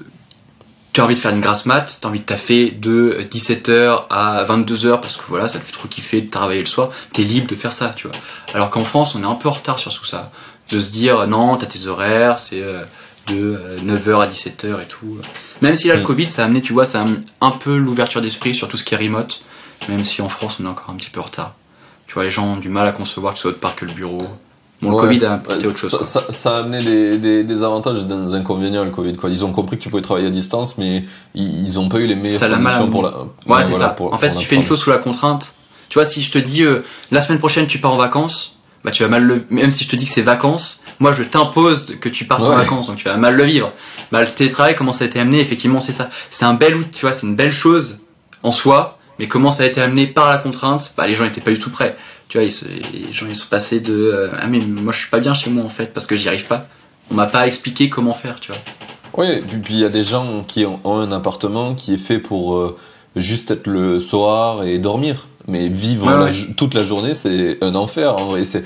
A: tu as envie de faire une grasse mat, tu as envie de taffer de 17h à 22h parce que voilà, ça te fait trop kiffer de travailler le soir, tu es libre de faire ça, tu vois. Alors qu'en France, on est un peu en retard sur tout ça. De se dire, non, t'as tes horaires, c'est euh, de euh, 9h à 17h et tout. Même si là, le
C: Mm.
A: Covid, ça a amené, tu vois, ça a amené un peu l'ouverture d'esprit sur tout ce qui est remote, même si en France, on est encore un petit peu en retard. Tu vois, les gens ont du mal à concevoir que ce soit autre part que le bureau. Bon, le
C: Ouais.
A: Covid a apporté autre chose.
C: ça,
A: quoi.
C: ça, ça a amené des, des, des avantages et des inconvénients, le Covid. Quoi. Ils ont compris que tu pouvais travailler à distance, mais ils, ils ont pas eu les meilleures
A: Ça mal
C: conditions pour la.
A: Ouais,
C: Ouais,
A: c'est
C: voilà,
A: ça.
C: pour-
A: en fait, si tu fais une chose sous la contrainte, tu vois, si je te dis euh, la semaine prochaine tu pars en vacances, bah tu vas mal le. Même si je te dis que c'est vacances, moi je t'impose que tu partes en vacances, donc tu vas mal le vivre. Bah le télétravail, comment ça a été amené? Effectivement, c'est ça. C'est un bel outil, tu vois, c'est une belle chose en soi, mais comment ça a été amené par la contrainte? Bah les gens étaient pas du tout prêts. Tu vois, ils, se- les gens ils sont passés de euh, ah mais moi je suis pas bien chez moi en fait parce que j'y arrive pas. On m'a pas expliqué comment faire, tu vois.
C: Oui, puis il y a des gens qui ont, ont un appartement qui est fait pour euh, juste être le soir et dormir. Mais vivre
A: Ouais,
C: la
A: ouais.
C: jo- toute la journée, c'est un enfer en vrai. C'est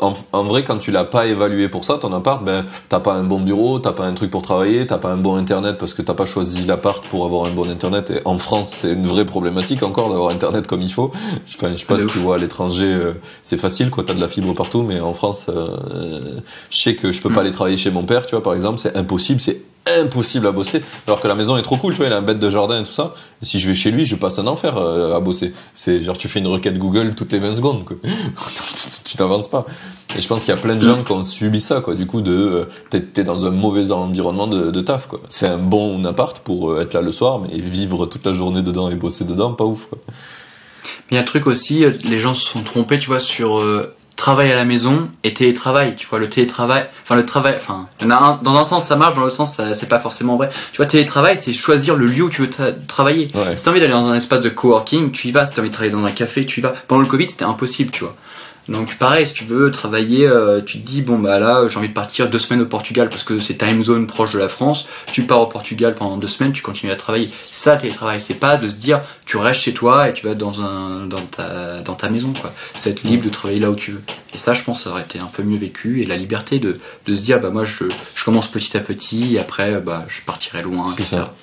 C: en, en vrai quand tu l'as pas évalué pour ça, ton appart, ben t'as pas un bon bureau, t'as pas un truc pour travailler, t'as pas un bon internet parce que t'as pas choisi l'appart pour avoir un bon internet. Et en France, c'est une vraie problématique encore d'avoir internet comme il faut. Enfin, je sais pas si tu vois à l'étranger, euh, c'est facile quoi, t'as de la fibre partout, mais en France, euh, je sais que je peux pas
A: Mm.
C: aller travailler chez mon père, tu vois par exemple, c'est impossible, c'est impossible à bosser. Alors que la maison est trop cool, tu vois, il a un bête de jardin et tout ça. Si je vais chez lui, je passe un enfer euh, à bosser. C'est genre tu fais une requête Google toutes les 20 secondes, quoi. tu t'avances pas. Et je pense qu'il y a plein de gens qui ont subi ça, quoi. Du coup, de euh, t'es dans un mauvais environnement de, de taf, quoi. C'est un bon appart pour euh, être là le soir, mais vivre toute la journée dedans et bosser dedans, pas ouf, quoi.
A: Mais il y a un truc aussi, euh, les gens se sont trompés, tu vois, sur euh, travail à la maison et télétravail. Tu vois, le télétravail, enfin le travail, enfin, il y en a un- dans un sens ça marche, dans l'autre sens c'est pas forcément vrai. Tu vois, télétravail, c'est choisir le lieu où tu veux tra- travailler.
C: Ouais.
A: Si t'as envie d'aller dans un espace de coworking, tu y vas. Si t'as envie de travailler dans un café, tu y vas. Pendant le Covid, c'était impossible, tu vois. Donc pareil, si tu veux travailler, euh, tu te dis bon bah là j'ai envie de partir deux semaines au Portugal parce que c'est time zone proche de la France. Tu pars au Portugal pendant deux semaines, tu continues à travailler. Ça le télétravail, c'est pas de se dire tu restes chez toi et tu vas dans un dans ta dans ta maison quoi. C'est être libre de travailler là où tu veux. Et ça je pense ça aurait été un peu mieux vécu et la liberté de, de se dire bah moi je, je commence petit à petit et après bah je partirai loin.
C: C'est
A: etc.
C: ça.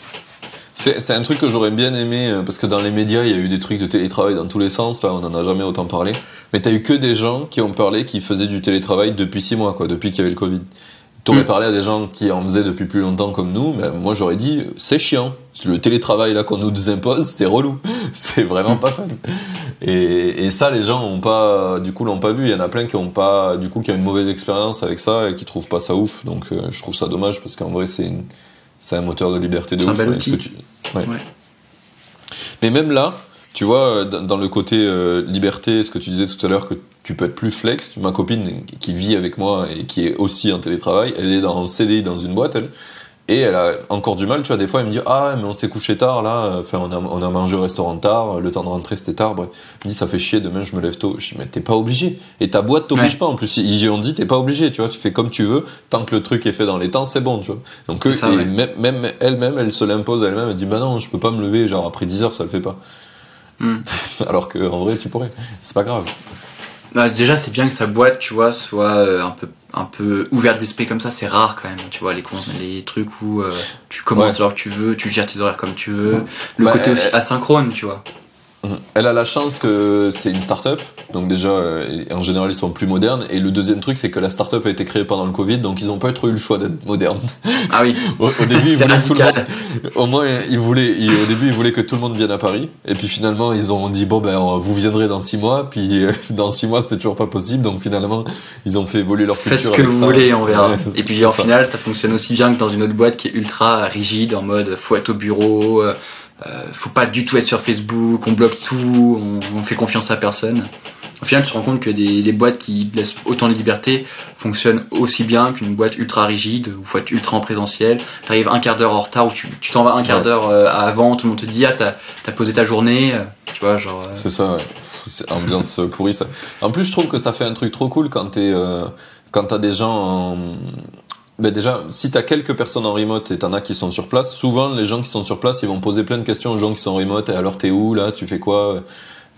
C: C'est c'est un truc que j'aurais bien aimé, euh, parce que dans les médias, il y a eu des trucs de télétravail dans tous les sens, là, on en a jamais autant parlé. Mais t'as eu que des gens qui ont parlé qui faisaient du télétravail depuis six mois, quoi, depuis qu'il y avait le Covid. T'aurais
A: Mm.
C: parlé à des gens qui en faisaient depuis plus longtemps comme nous, mais moi j'aurais dit, c'est chiant. Le télétravail là qu'on nous impose, c'est relou. C'est vraiment pas fun. Et, et ça, les gens ont pas, du coup, l'ont pas vu. Il y en a plein qui ont pas, du coup, qui ont une mauvaise expérience avec ça et qui trouvent pas ça ouf. Donc, euh, je trouve ça dommage parce qu'en vrai, c'est une, c'est un moteur de liberté de
A: C'est un
C: ouf.
A: bel
C: ouais.
A: outil.
C: Est-ce que tu- ouais.
A: Ouais.
C: Mais même là, tu vois, euh, dans le côté euh, liberté, ce que tu disais tout à l'heure, que tu peux être plus flex. Ma copine qui vit avec moi et qui est aussi en télétravail, elle est dans en CDI dans une boîte, elle. Et elle a encore du mal, tu vois, des fois elle me dit Ah, mais on s'est couché tard là, enfin on a, on a mangé au restaurant tard, le temps de rentrer c'était tard, bref. Elle me dit Ça fait chier, demain je me lève tôt. Je dis Mais t'es pas obligé. Et ta boîte t'oblige
A: Ouais.
C: pas en plus. Ils ont dit T'es pas obligé, tu vois, tu fais comme tu veux, tant que le truc est fait dans les temps, c'est bon, tu vois. Donc eux,
A: C'est ça,
C: et
A: ouais.
C: même, même elle-même, elle se l'impose elle-même, elle dit Bah non, je peux pas me lever, genre après 10 heures, ça le fait pas.
A: Hmm.
C: Alors que en vrai, tu pourrais. C'est pas grave.
A: Bah, déjà, c'est bien que sa boîte, tu vois, soit euh, un peu un peu ouverte d'esprit comme ça, c'est rare quand même. Tu vois, les, les trucs où euh, tu commences alors que tu veux, tu gères tes horaires comme tu veux. Le
C: Bah,
A: côté
C: euh,
A: aussi asynchrone, tu vois.
C: Mhm. Elle a la chance que c'est une start-up, donc déjà, euh, en général, ils sont plus modernes. Et le deuxième truc, c'est que la start-up a été créée pendant le Covid, donc ils n'ont pas trop eu le choix d'être modernes.
A: Ah oui,
C: Au, au début, ils voulaient que tout le monde, au moins, ils voulaient, ils- au début, ils voulaient que tout le monde vienne à Paris. Et puis finalement, ils ont dit, bon, ben, vous viendrez dans six mois. Puis euh, dans six mois, c'était toujours pas possible. Donc finalement, ils ont fait évoluer leur
A: Faites
C: culture.
A: ce que
C: avec
A: vous
C: ça.
A: voulez, on verra.
C: Ouais,
A: Et puis
C: ça.
A: final, ça fonctionne aussi bien que dans une autre boîte qui est ultra rigide, en mode faut être au bureau, euh, faut pas du tout être sur Facebook, on bloque tout, on, on fait confiance à personne. Au final, tu te rends compte que des, des boîtes qui laissent autant de liberté fonctionnent aussi bien qu'une boîte ultra rigide où faut être ultra en présentiel. T'arrives un quart d'heure en retard ou tu t'en vas un quart
C: Ouais.
A: d'heure euh, avant, tout le monde te dit ah t'as as posé ta journée, euh, tu vois genre. euh,
C: C'est ça, ouais. C'est ambiance pourrie ça. En plus, je trouve que ça fait un truc trop cool quand t'es, euh, quand t'as des gens en... Déjà, si t'as quelques personnes en remote et t'en as qui sont sur place, souvent les gens qui sont sur place, ils vont poser plein de questions aux gens qui sont en remote. Et alors t'es où là Tu fais quoi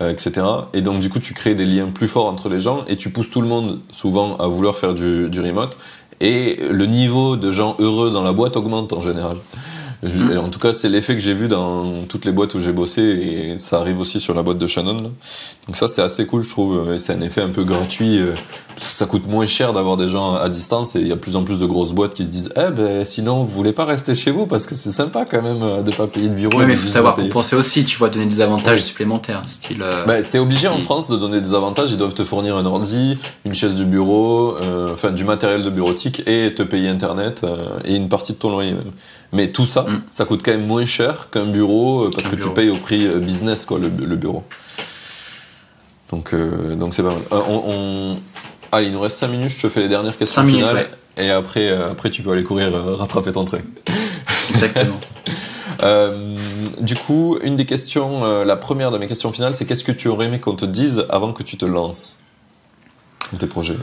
C: Euh, etc. Et donc du coup, tu crées des liens plus forts entre les gens et tu pousses tout le monde souvent à vouloir faire du remote. Et le niveau de gens heureux dans la boîte augmente en général.
A: Mm.
C: En tout cas, c'est l'effet que j'ai vu dans toutes les boîtes où j'ai bossé et ça arrive aussi sur la boîte de Shannon. là. Donc ça, c'est assez cool, je trouve. C'est un effet un peu gratuit euh, parce que ça coûte moins cher d'avoir des gens à distance et il y a de plus en plus de grosses boîtes qui se disent Eh ben, sinon, vous voulez pas rester chez vous parce que c'est sympa quand même euh, de pas payer de bureau. Et
A: mais faut savoir compenser aussi, tu vois, donner des avantages
C: Oui.
A: supplémentaires, style. euh,
C: Bah, c'est obligé en France de donner des avantages. Ils doivent te fournir un ordi, une chaise de bureau, euh, enfin du matériel de bureautique et te payer internet euh, et une partie de ton loyer même. Mais tout ça,
A: Mm.
C: ça coûte quand même moins cher qu'un bureau euh, parce que
A: bureau.
C: tu payes au prix euh, business quoi le, le bureau. Donc euh, donc c'est pas mal. Euh, on, on- Allez, il nous reste 5 minutes. Je te fais les dernières questions
A: Cinq minutes,
C: finales et après euh, après tu peux aller courir rattraper ton train.
A: Exactement.
C: Du coup, une des questions, la première de mes questions finales, c'est qu'est-ce que tu aurais aimé qu'on te dise avant que tu te lances dans tes projets?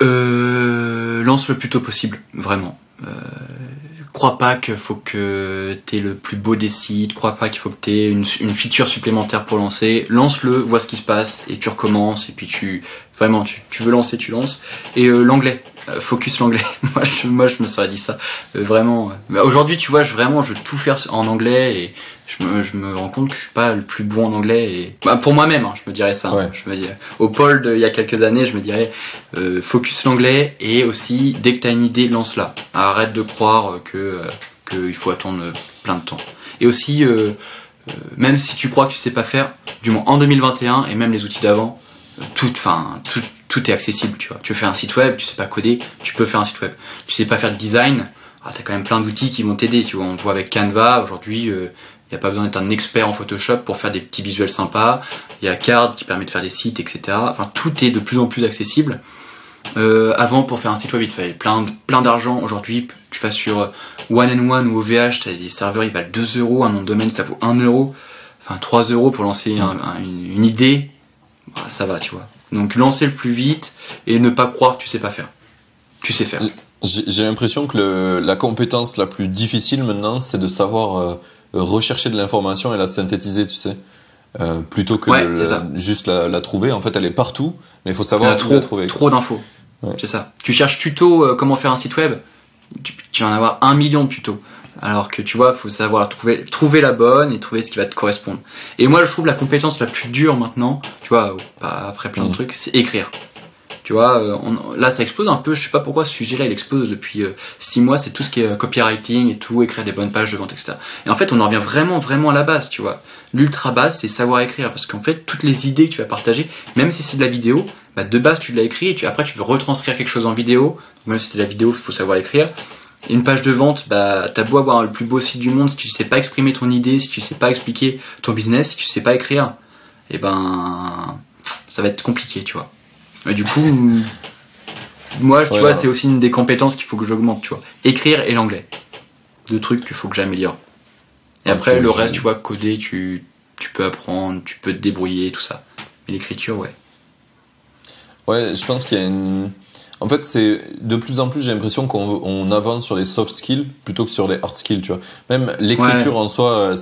A: Lance le plus tôt possible, vraiment. Crois pas qu'il faut que t'aies le plus beau des sites, crois pas qu'il faut que t'aies une, une feature supplémentaire pour lancer. Lance-le, vois ce qui se passe, et tu recommences, et puis tu, vraiment, tu, veux lancer, tu lances. Et euh, l'anglais, focus l'anglais. moi, je, moi, je me serais dit ça, Euh, vraiment. euh. Mais Aujourd'hui, tu vois, je, vraiment, je veux tout faire en anglais, et je me, je me rends compte que je suis pas le plus bon en anglais, et bah, pour moi-même, hein, je me dirais ça. hein.
C: Ouais.
A: Je me dis, au Paul de, il y a quelques années, je me dirais, euh, focus l'anglais et aussi dès que tu as une idée lance-la arrête de croire euh, que euh, qu'il faut attendre euh, plein de temps et aussi euh, euh, même si tu crois que tu sais pas faire du moins en 2021 et même les outils d'avant euh, tout enfin tout, est accessible tu vois tu fais un site web tu sais pas coder tu peux faire un site web tu sais pas faire de design ah, t'as quand même plein d'outils qui vont t'aider tu vois on voit avec Canva aujourd'hui il n'y a pas besoin d'être un expert en Photoshop pour faire des petits visuels sympas. Il y a Card qui permet de faire des sites, etc. Enfin, tout est de plus en plus accessible. Euh, avant, pour faire un site web, il te fallait plein, plein d'argent. Aujourd'hui, tu vas sur euh, One and One ou OVH, t'as des serveurs, ils valent 2 euros. Un nom de domaine, ça vaut 1 euro. Enfin, 3 euros pour lancer un- un- une, une idée. Bah, ça va, tu vois. Donc, lancer le plus vite et ne pas croire que tu sais pas faire. Tu sais faire.
C: J'ai l'impression que le- la compétence la plus difficile maintenant, c'est de savoir euh, rechercher de l'information et la synthétiser, tu sais. Euh, plutôt que
A: Ouais,
C: de
A: c'est
C: la-
A: ça.
C: juste la, la trouver. En fait, elle est partout, mais il faut savoir
A: trop,
C: la trouver.
A: trop d'infos.
C: Ouais.
A: C'est ça. Tu cherches tuto euh, comment faire un site web, tu, tu vas en avoir un million de tutos. Alors que tu vois, faut savoir trouver, trouver la bonne et trouver ce qui va te correspondre. Et moi, je trouve la compétence la plus dure maintenant, tu vois, pas après plein de
C: Mhm.
A: trucs, c'est écrire. Tu vois, euh, on- là, ça explose un peu. Je sais pas pourquoi ce sujet-là, il explose depuis euh, six mois. C'est tout ce qui est euh, copywriting et tout, écrire des bonnes pages de vente, etc. Et en fait, on en revient vraiment, vraiment à la base, tu vois. L'ultra base, c'est savoir écrire. Parce qu'en fait, toutes les idées que tu vas partager, même si c'est de la vidéo, bah, de base, tu l'as écrit et tu, après, tu veux retranscrire quelque chose en vidéo. Donc, même si c'est de la vidéo, il faut savoir écrire. Une page de vente, bah, t'as beau avoir le plus beau site du monde, si tu sais pas exprimer ton idée, si tu sais pas expliquer ton business, si tu sais pas écrire, et ben, ça va être compliqué, tu vois. Et du coup, moi, tu
C: Ouais,
A: vois,
C: ouais.
A: c'est aussi une des compétences qu'il faut que j'augmente, tu vois. Écrire et l'anglais. Deux trucs qu'il faut que j'améliore. Et
C: Ah,
A: après, le reste, tu vois, coder, tu, tu peux apprendre, tu peux te débrouiller, tout ça. Mais l'écriture, ouais.
C: Ouais, je pense qu'il y a une. En fait, c'est de plus en plus, j'ai l'impression qu'on on avance sur les soft skills plutôt que sur les hard skills, tu vois. Même l'écriture en soi, euh,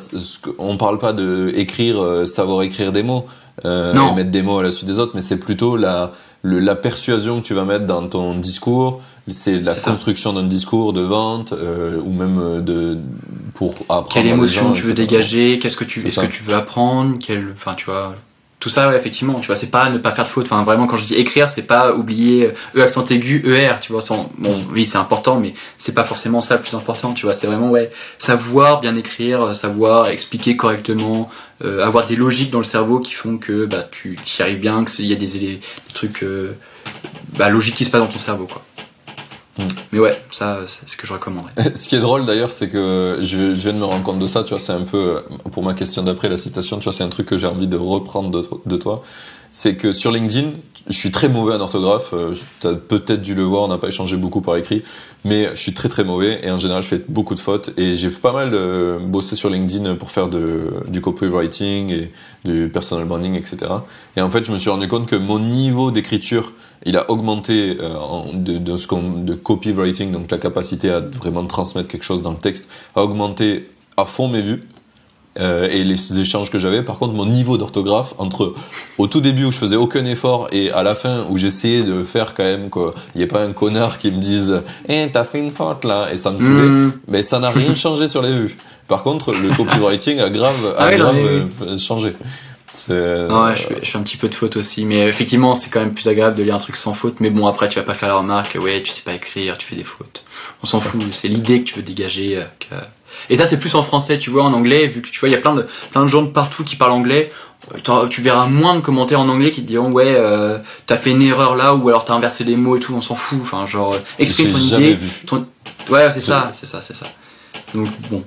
C: on parle pas de écrire, euh, savoir écrire des mots, euh, et mettre des mots à la suite des autres, mais c'est plutôt la, le- la persuasion que tu vas mettre dans ton discours. C'est la construction d'un discours de vente euh, ou même de pour apprendre.
A: Quelle émotion
C: gens,
A: tu veux
C: etc.
A: dégager Qu'est-ce que tu, est-ce que tu veux apprendre Quel, enfin, tu vois, tout ça, ouais, effectivement. Tu vois, c'est pas ne pas faire de faute. Enfin, vraiment, quand je dis écrire, c'est pas oublier E accent aigu, ER. Tu vois, sans, bon, oui, c'est important, mais c'est pas forcément ça le plus important. Tu vois, c'est vraiment ouais, savoir bien écrire, euh, savoir expliquer correctement, euh, avoir des logiques dans le cerveau qui font que bah tu y arrives bien, que il y a des, des trucs euh, bah, logiques qui se passent dans ton cerveau, quoi.
C: Mm.
A: Mais ouais, ça, c'est ce que je recommanderais.
C: Ce qui est drôle d'ailleurs, c'est que je, je viens de me rendre compte de ça, tu vois, c'est un peu, euh, pour ma question d'après, la citation, tu vois, c'est un truc que j'ai envie de reprendre de, de toi. C'est que sur LinkedIn, je suis très mauvais en orthographe, euh, je- t'as peut-être dû le voir, on n'a pas échangé beaucoup par écrit, mais je suis très très mauvais et en général je fais beaucoup de fautes et j'ai pas mal euh, bossé sur LinkedIn pour faire du copywriting et du personal branding, etc. Et en fait, je me suis rendu compte que mon niveau d'écriture, il a augmenté euh, de, ce qu'on- de copywriting, donc la capacité à vraiment transmettre quelque chose dans le texte, a augmenté à fond mes vues. Euh, et les échanges que j'avais, par contre, mon niveau d'orthographe, entre au tout début où je faisais aucun effort et à la fin où j'essayais de faire quand même qu'il n'y ait pas un connard qui me dise Eh, t'as fait une faute là, et ça me saoulait,
A: Mm.
C: mais ça n'a rien changé sur les vues. Par contre, le copywriting a grave, a
A: Ah oui, non,
C: grave euh, changé. C'est-
A: Ouais, je fais, je fais un petit peu de faute aussi, mais effectivement, c'est quand même plus agréable de lire un truc sans faute. Mais bon, après, tu vas pas faire la remarque, ouais, tu sais pas écrire, tu fais des fautes. On s'en fout, c'est l'idée que tu veux dégager. euh, que- Et ça, c'est plus en français, tu vois, en anglais, vu que tu vois, il y a plein de, plein de gens de partout qui parlent anglais. euh, Tu verras moins de commentaires en anglais qui te diront, ouais, euh, t'as fait une erreur là, ou alors t'as inversé des mots et tout, on s'en fout. Enfin, genre, euh, exprime ton idée. ton- Ouais, c'est ça, c'est ça, c'est ça. Donc bon,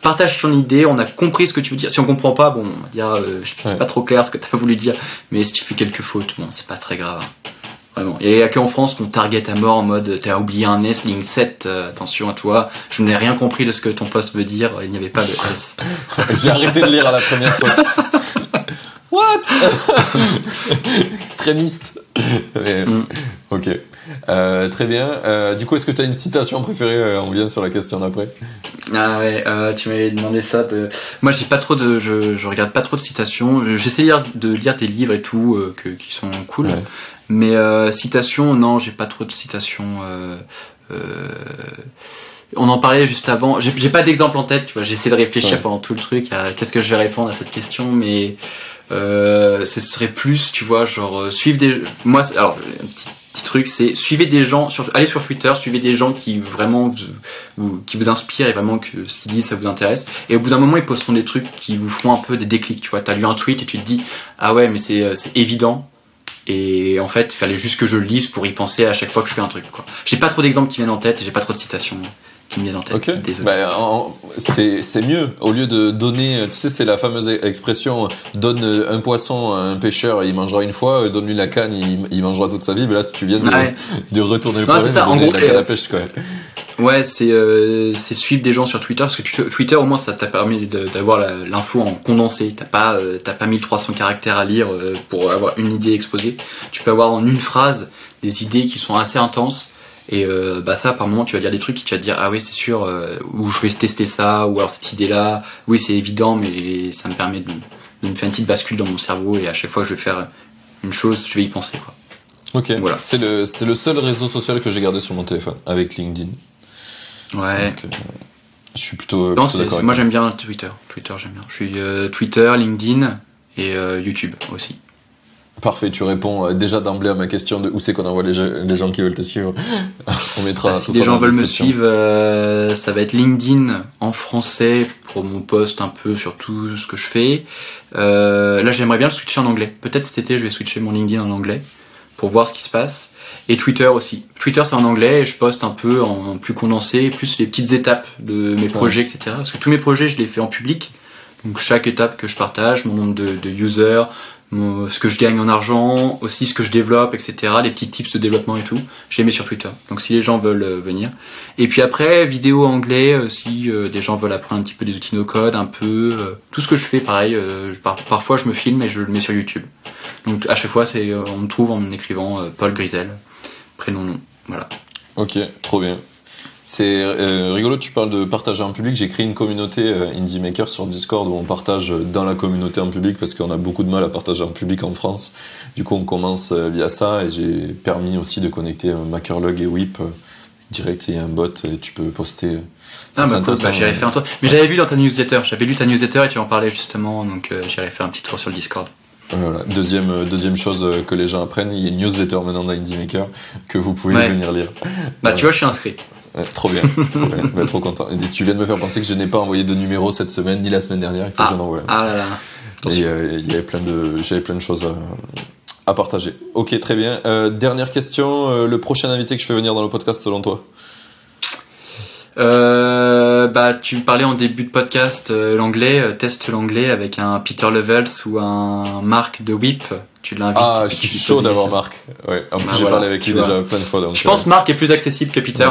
A: partage ton idée, on a compris ce que tu veux dire. Si on comprend pas, bon, on va dire, euh, je sais
C: Ouais.
A: pas trop clair ce que tu as voulu dire, mais si tu fais quelques fautes, bon, c'est pas très grave. hein. Vraiment. Et il y a qu'en France qu'on target à mort en mode t'as oublié un S, ligne 7, euh, attention à toi. Je n'ai rien compris de ce que ton poste veut dire, il n'y avait pas de S.
C: J'ai arrêté de lire à la première faute. What? Extrémiste. Mais,
A: Mm.
C: Ok. Euh, très bien. Euh, du coup, est-ce que tu as une citation préférée? On vient sur la question d'après.
A: Ah ouais, euh, tu m'avais demandé ça. De... Moi, j'ai pas trop de, je, je regarde pas trop de citations. Je- J'essaie de lire, de lire des livres et tout euh, que, qui sont cool.
C: Ouais.
A: Mais euh, citations, non, j'ai pas trop de citations. euh, euh, On en parlait juste avant. J'ai pas d'exemple en tête, tu vois. J'ai essayé de réfléchir
C: Ouais.
A: pendant tout le truc. à Qu'est-ce que je vais répondre à cette question Mais euh, ce serait plus, tu vois, genre euh, suivre des. Moi, alors un petit, petit truc, c'est suivez des gens. Sur... Allez sur Twitter, suivez des gens qui vraiment vous, vous- qui vous inspirent et vraiment que ce qu'ils disent ça vous intéresse. Et au bout d'un moment, ils posteront des trucs qui vous font un peu des déclics. Tu vois, t'as lu un tweet et tu te dis ah ouais, mais c'est évident. Et en fait, il fallait juste que je le lise pour y penser à chaque fois que je fais un truc. Quoi. J'ai pas trop d'exemples qui viennent en tête et j'ai pas trop de citations qui me viennent en tête.
C: Ok.
A: Désolé.
C: Bah, en- c'est c'est mieux. Au lieu de donner, tu sais, c'est la fameuse expression donne un poisson à un pêcheur et il mangera une fois, donne-lui la canne, il, il mangera toute sa vie. Mais là, tu viens de,
A: Ouais.
C: de retourner le
A: Non,
C: problème
A: c'est ça. En gros,
C: la canne
A: euh,
C: à pêche. Quoi.
A: Ouais, c'est euh, c'est suivre des gens sur Twitter parce que tu- Twitter au moins ça t'a permis d'avoir l'info en condensé. T'as pas euh, t'as pas 1300 caractères à lire euh, pour avoir une idée exposée. Tu peux avoir en une phrase des idées qui sont assez intenses et euh, bah ça par moment tu vas lire des trucs qui tu vas te dire ah oui c'est sûr euh, ou je vais tester ça ou alors cette idée là oui c'est évident mais ça me permet de, de me faire une petite bascule dans mon cerveau et à chaque fois que je vais faire une chose je vais y penser quoi.
C: Ok.
A: Voilà.
C: C'est le c'est le seul réseau social que j'ai gardé sur mon téléphone avec LinkedIn.
A: Ouais.
C: Donc, euh, je suis plutôt,
A: Non,
C: plutôt
A: c'est-
C: d'accord.
A: c'est-
C: avec
A: moi j'aime bien Twitter. Twitter, j'aime bien. Je suis euh, Twitter, LinkedIn et euh, YouTube aussi.
C: Parfait, tu réponds euh, déjà d'emblée à ma question de où c'est qu'on envoie les, gens- les gens qui veulent te suivre. On mettra
A: Ah,
C: tout
A: si
C: ça dans
A: gens veulent me suivre, euh, ça va être LinkedIn en français pour mon post un peu sur tout ce que je fais. Euh, là, j'aimerais bien le switcher en anglais. Peut-être cet été, je vais switcher mon LinkedIn en anglais pour voir ce qui se passe. Et Twitter aussi. Twitter, c'est en anglais et je poste un peu en plus condensé, plus les petites étapes de mes projets, etc. Parce que tous mes projets, je les fais en public. Donc chaque étape que je partage, mon nombre de, de users, mon- ce que je gagne en argent, aussi ce que je développe, etc. Les petits tips de développement et tout, je les mets sur Twitter. Donc si les gens veulent euh, venir. Et puis après, vidéo anglais, euh, si euh, des gens veulent apprendre un petit peu des outils no-code, un peu, euh, tout ce que je fais, pareil, euh, je- par- parfois je me filme et je le mets sur YouTube. Donc à chaque fois, c'est, euh, on me trouve en écrivant euh, Paul Grisel, prénom, nom. Voilà.
C: Ok, trop bien. C'est euh, rigolo, tu parles de partager en public. J'ai créé une communauté euh, Indie Maker sur Discord où on partage dans la communauté en public parce qu'on a beaucoup de mal à partager en public en France. Du coup, on commence euh, via ça et j'ai permis aussi de connecter Makerlog et Whip direct. Il y a un bot et tu peux poster.
A: Ah bah cool, bah, j'irai faire un tour. Mais j'avais vu dans ta newsletter, j'avais lu ta newsletter et tu en parlais justement, donc j'irai faire un petit tour sur le Discord.
C: Voilà. Deuxième, deuxième chose que les gens apprennent, il y a une newsletter maintenant Indie Maker que vous pouvez venir lire.
A: Bah tu vois, je suis inscrit
C: trop bien. trop, bien. Bah, trop content. Et tu viens de me faire penser que je n'ai pas envoyé de numéro cette semaine ni la semaine dernière. Il faut
A: ah.
C: que j'en envoie.
A: Ah là là.
C: Et euh, il y avait plein de, j'avais plein de choses à, à partager. Ok, très bien. Euh, dernière question. Euh, le prochain invité que je fais venir dans le podcast selon toi?
A: Euh, bah, tu parlais en début de podcast l'anglais, teste l'anglais avec un Peter Levels ou un Marc de Whip. Tu l'invites.
C: Ah, je suis chaud d'avoir Marc. Ouais. En plus, bah, j'ai parlé avec lui déjà plein de fois. Donc,
A: je pense Marc est plus accessible que Peter.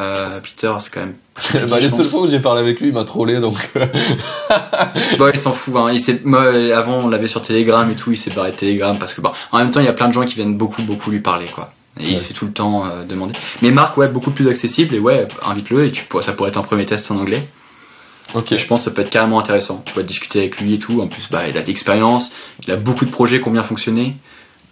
A: Euh, Peter, c'est quand même.
C: bah, les seules fois où j'ai parlé avec lui, il m'a trollé donc.
A: bon, il s'en fout. Hein. Il Moi, avant, on l'avait sur Telegram et tout, il s'est barré de Telegram parce que, bon, en même temps, il y a plein de gens qui viennent beaucoup, beaucoup lui parler, quoi. Et il se fait tout le temps euh, demander. Mais Marc, ouais, beaucoup plus accessible et ouais, invite-le et tu, ça pourrait être un premier test en anglais. Ok. je pense que ça peut être carrément intéressant. Tu vas discuter avec lui et tout. En plus, bah, il a de l'expérience, il a beaucoup de projets qui ont bien fonctionné.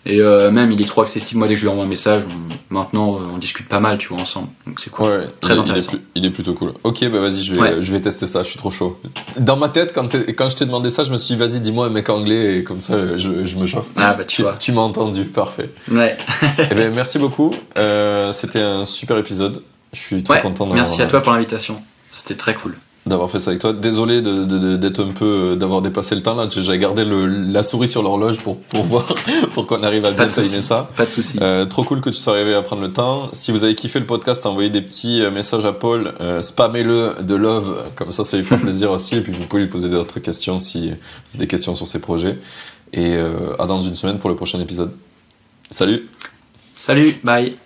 A: Et euh, même, il est trop accessible. Moi, dès que je lui envoie un message, maintenant, on discute pas mal, tu vois, ensemble. Donc c'est cool. Ouais, Très
C: il,
A: intéressant.
C: Il est, plutôt cool. Ok, bah vas-y, je vais, je vais tester ça. Je suis trop chaud. Dans ma tête, quand, quand je t'ai demandé ça, je me suis dit, vas-y, dis-moi un mec anglais et comme ça, je, je me chauffe.
A: Ah bah tu, tu vois.
C: Tu m'as entendu, parfait.
A: Ouais.
C: eh ben, merci beaucoup. Euh, C'était un super épisode. Je suis très content d'avoir.
A: Merci à toi pour l'invitation. C'était très cool
C: d'avoir fait ça avec toi. Désolé d'être un peu, euh, d'avoir dépassé le temps là. J'ai gardé le, la souris sur l'horloge pour, pour voir, pour qu'on arrive à bien timer ça.
A: Pas de souci.
C: Euh, trop cool que tu sois arrivé à prendre le temps. Si vous avez kiffé le podcast, envoyez des petits euh, messages à Paul, euh, spammez-le de love, comme ça, ça lui fait plaisir aussi. Et puis vous pouvez lui poser d'autres questions si vous avez des questions sur ses projets. Et à dans une semaine pour le prochain épisode. Salut.
A: Salut, bye.